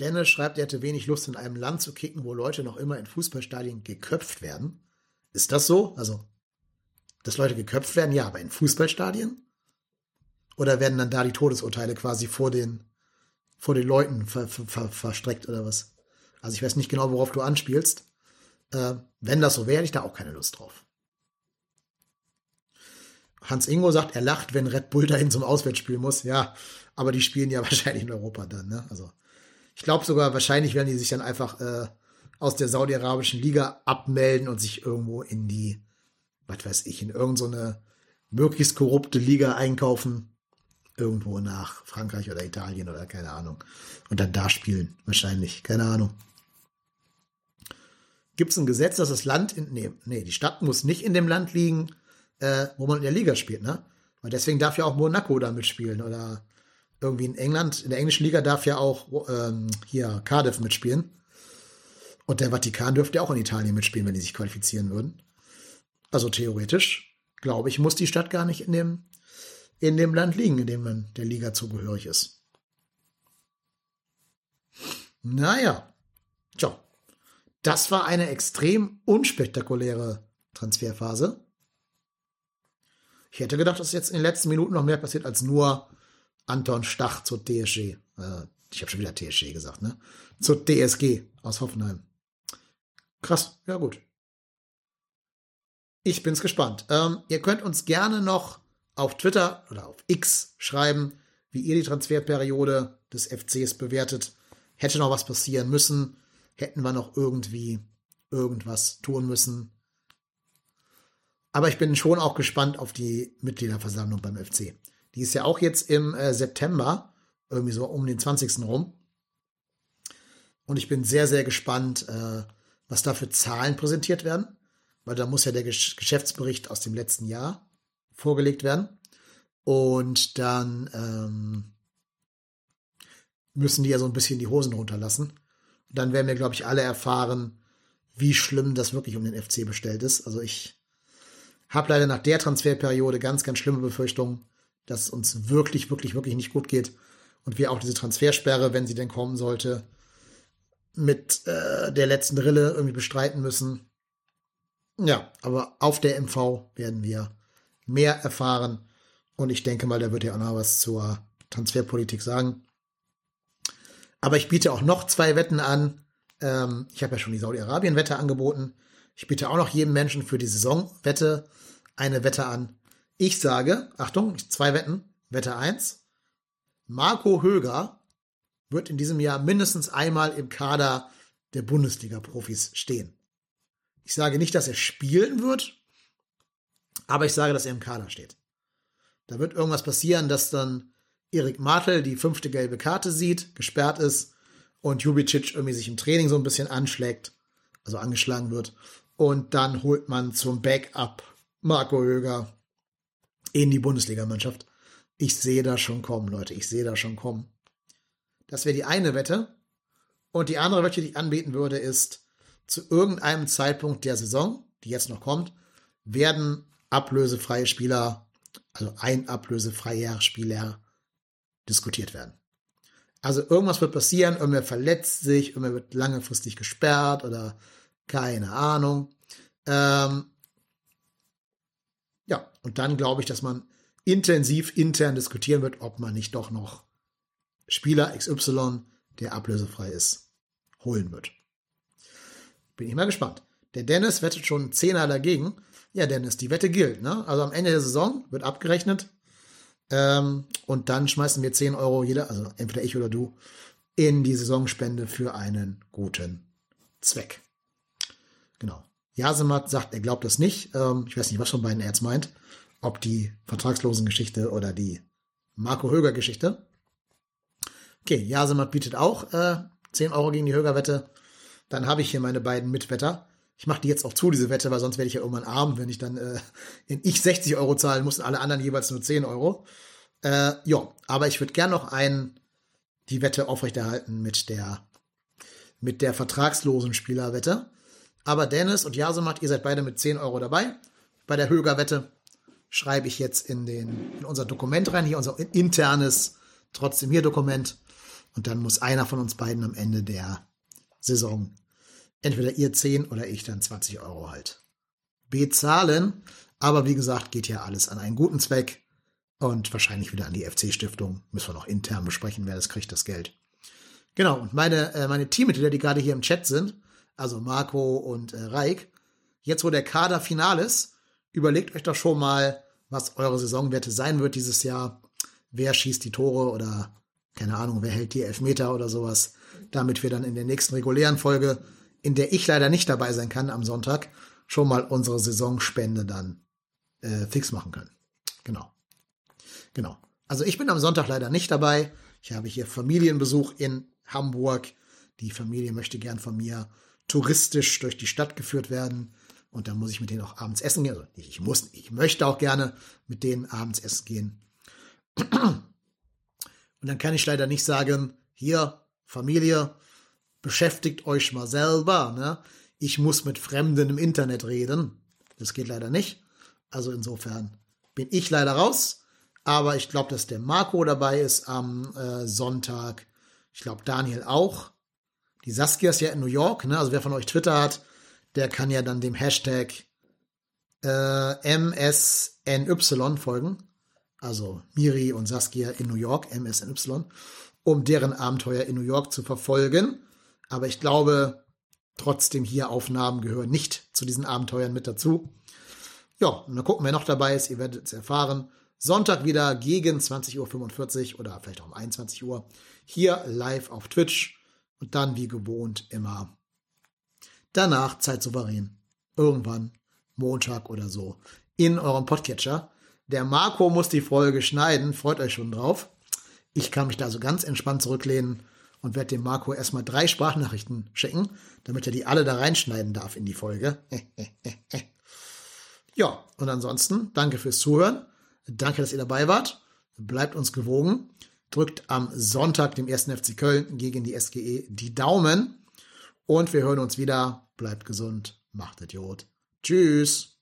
Dennis schreibt, er hätte wenig Lust, in einem Land zu kicken, wo Leute noch immer in Fußballstadien geköpft werden. Ist das so? Also, dass Leute geköpft werden? Ja, aber in Fußballstadien? Oder werden dann da die Todesurteile quasi vor den, vor den Leuten ver, ver, ver, verstreckt oder was? Also ich weiß nicht genau, worauf du anspielst. Äh, wenn das so wäre, hätte ich da auch keine Lust drauf. Hans Ingo sagt, er lacht, wenn Red Bull dahin zum Auswärtsspiel muss. Ja, aber die spielen ja wahrscheinlich in Europa dann. Ne? Also ich glaube sogar, wahrscheinlich werden die sich dann einfach äh, aus der saudi-arabischen Liga abmelden und sich irgendwo in die, was weiß ich, in irgendeine möglichst korrupte Liga einkaufen. Irgendwo nach Frankreich oder Italien oder keine Ahnung. Und dann da spielen. Wahrscheinlich. Keine Ahnung. Gibt es ein Gesetz, dass das Land in, nee, nee, die Stadt muss nicht in dem Land liegen, äh, wo man in der Liga spielt, ne? Weil deswegen darf ja auch Monaco da mitspielen oder irgendwie in England, in der englischen Liga darf ja auch ähm, hier Cardiff mitspielen. Und der Vatikan dürfte auch in Italien mitspielen, wenn die sich qualifizieren würden. Also theoretisch, glaube ich, muss die Stadt gar nicht in dem, in dem Land liegen, in dem man der Liga zugehörig ist. Naja, tja. Das war eine extrem unspektakuläre Transferphase. Ich hätte gedacht, dass jetzt in den letzten Minuten noch mehr passiert als nur Anton Stach zur TSG. Äh, ich habe schon wieder TSG gesagt, ne? Zur TSG aus Hoffenheim. Krass, ja gut. Ich bin's gespannt. Ähm, ihr könnt uns gerne noch auf Twitter oder auf X schreiben, wie ihr die Transferperiode des FCs bewertet. Hätte noch was passieren müssen? Hätten wir noch irgendwie irgendwas tun müssen? Aber ich bin schon auch gespannt auf die Mitgliederversammlung beim FC. Die ist ja auch jetzt im äh, September, irgendwie so um den 20. rum. Und ich bin sehr, sehr gespannt, äh, was da für Zahlen präsentiert werden, weil da muss ja der Gesch Geschäftsbericht aus dem letzten Jahr vorgelegt werden. Und dann ähm, müssen die ja so ein bisschen die Hosen runterlassen. Und dann werden wir, glaube ich, alle erfahren, wie schlimm das wirklich um den FC bestellt ist. Also ich habe leider nach der Transferperiode ganz, ganz schlimme Befürchtungen, dass es uns wirklich, wirklich, wirklich nicht gut geht. Und wir auch diese Transfersperre, wenn sie denn kommen sollte, mit äh, der letzten Rille irgendwie bestreiten müssen. Ja, aber auf der MV werden wir mehr erfahren. Und ich denke mal, da wird ja auch noch was zur Transferpolitik sagen. Aber ich biete auch noch zwei Wetten an. Ähm, ich habe ja schon die Saudi-Arabien-Wette angeboten. Ich biete auch noch jedem Menschen für die Saisonwette eine Wette an. Ich sage, Achtung, zwei Wetten. Wette 1. Marco Höger wird in diesem Jahr mindestens einmal im Kader der Bundesliga-Profis stehen. Ich sage nicht, dass er spielen wird, aber ich sage, dass er im Kader steht. Da wird irgendwas passieren, dass dann Erik Martel die fünfte gelbe Karte sieht, gesperrt ist und Jubicic irgendwie sich im Training so ein bisschen anschlägt, also angeschlagen wird. Und dann holt man zum Backup Marco Höger in die Bundesligamannschaft. Ich sehe da schon kommen, Leute. Ich sehe da schon kommen. Das wäre die eine Wette. Und die andere Wette, die ich anbieten würde, ist, zu irgendeinem Zeitpunkt der Saison, die jetzt noch kommt, werden ablösefreie Spieler, also ein ablösefreier Spieler diskutiert werden. Also irgendwas wird passieren, irgendwer verletzt sich, irgendwer wird langfristig gesperrt oder keine Ahnung. Ähm, ja, und dann glaube ich, dass man intensiv intern diskutieren wird, ob man nicht doch noch Spieler XY, der ablösefrei ist, holen wird. Bin ich mal gespannt. Der Dennis wettet schon einen Zehner dagegen. Ja, Dennis, die Wette gilt. Ne? Also am Ende der Saison wird abgerechnet. Ähm, und dann schmeißen wir 10 Euro jeder, also entweder ich oder du, in die Saisonspende für einen guten Zweck. Genau. Jasemat sagt, er glaubt das nicht. Ähm, ich weiß nicht, was von beiden er jetzt meint. Ob die vertragslosen Geschichte oder die Marco Höger Geschichte. Okay, Jasemat bietet auch äh, 10 Euro gegen die Höger-Wette. Dann habe ich hier meine beiden Mitwetter. Ich mache die jetzt auch zu, diese Wette, weil sonst werde ich ja irgendwann arm, wenn ich dann äh, in ich 60 Euro zahlen muss und alle anderen jeweils nur 10 Euro. Äh, ja, aber ich würde gern noch einen, die Wette aufrechterhalten mit der, mit der vertragslosen Spielerwette. Aber Dennis und Jasemat, ihr seid beide mit 10 Euro dabei. Bei der Höger-Wette schreibe ich jetzt in, den, in unser Dokument rein, hier unser internes, trotzdem hier Dokument. Und dann muss einer von uns beiden am Ende der Saison entweder ihr 10 oder ich dann 20 Euro halt bezahlen. Aber wie gesagt, geht ja alles an einen guten Zweck und wahrscheinlich wieder an die FC-Stiftung. Müssen wir noch intern besprechen, wer das kriegt, das Geld. Genau, und meine, äh, meine Teammitglieder, die gerade hier im Chat sind, also Marco und äh, Reik, jetzt wo der Kader final ist, überlegt euch doch schon mal, was eure Saisonwerte sein wird dieses Jahr. Wer schießt die Tore oder keine Ahnung, wer hält die Elfmeter oder sowas, damit wir dann in der nächsten regulären Folge, in der ich leider nicht dabei sein kann am Sonntag, schon mal unsere Saisonspende dann äh, fix machen können. Genau. Genau. Also ich bin am Sonntag leider nicht dabei. Ich habe hier Familienbesuch in Hamburg. Die Familie möchte gern von mir touristisch durch die Stadt geführt werden. Und dann muss ich mit denen auch abends essen gehen. Also ich muss, ich möchte auch gerne mit denen abends essen gehen. Und dann kann ich leider nicht sagen, hier, Familie, beschäftigt euch mal selber. Ne? Ich muss mit Fremden im Internet reden. Das geht leider nicht. Also insofern bin ich leider raus. Aber ich glaube, dass der Marco dabei ist am äh, Sonntag. Ich glaube, Daniel auch. Die Saskia ist ja in New York. Ne? Also wer von euch Twitter hat, der kann ja dann dem Hashtag äh, MSNY folgen also Miri und Saskia in New York, MSNY, um deren Abenteuer in New York zu verfolgen. Aber ich glaube, trotzdem hier Aufnahmen gehören nicht zu diesen Abenteuern mit dazu. Ja, und dann gucken, wer noch dabei ist. Ihr werdet es erfahren. Sonntag wieder gegen 20.45 Uhr oder vielleicht auch um 21 Uhr hier live auf Twitch und dann wie gewohnt immer danach Zeit souverän. Irgendwann Montag oder so in eurem Podcatcher. Der Marco muss die Folge schneiden, freut euch schon drauf. Ich kann mich da so ganz entspannt zurücklehnen und werde dem Marco erstmal drei Sprachnachrichten schicken, damit er die alle da reinschneiden darf in die Folge. ja, und ansonsten danke fürs Zuhören. Danke, dass ihr dabei wart. Bleibt uns gewogen. Drückt am Sonntag, dem 1. FC Köln gegen die SGE, die Daumen. Und wir hören uns wieder. Bleibt gesund. Macht Idiot. Tschüss.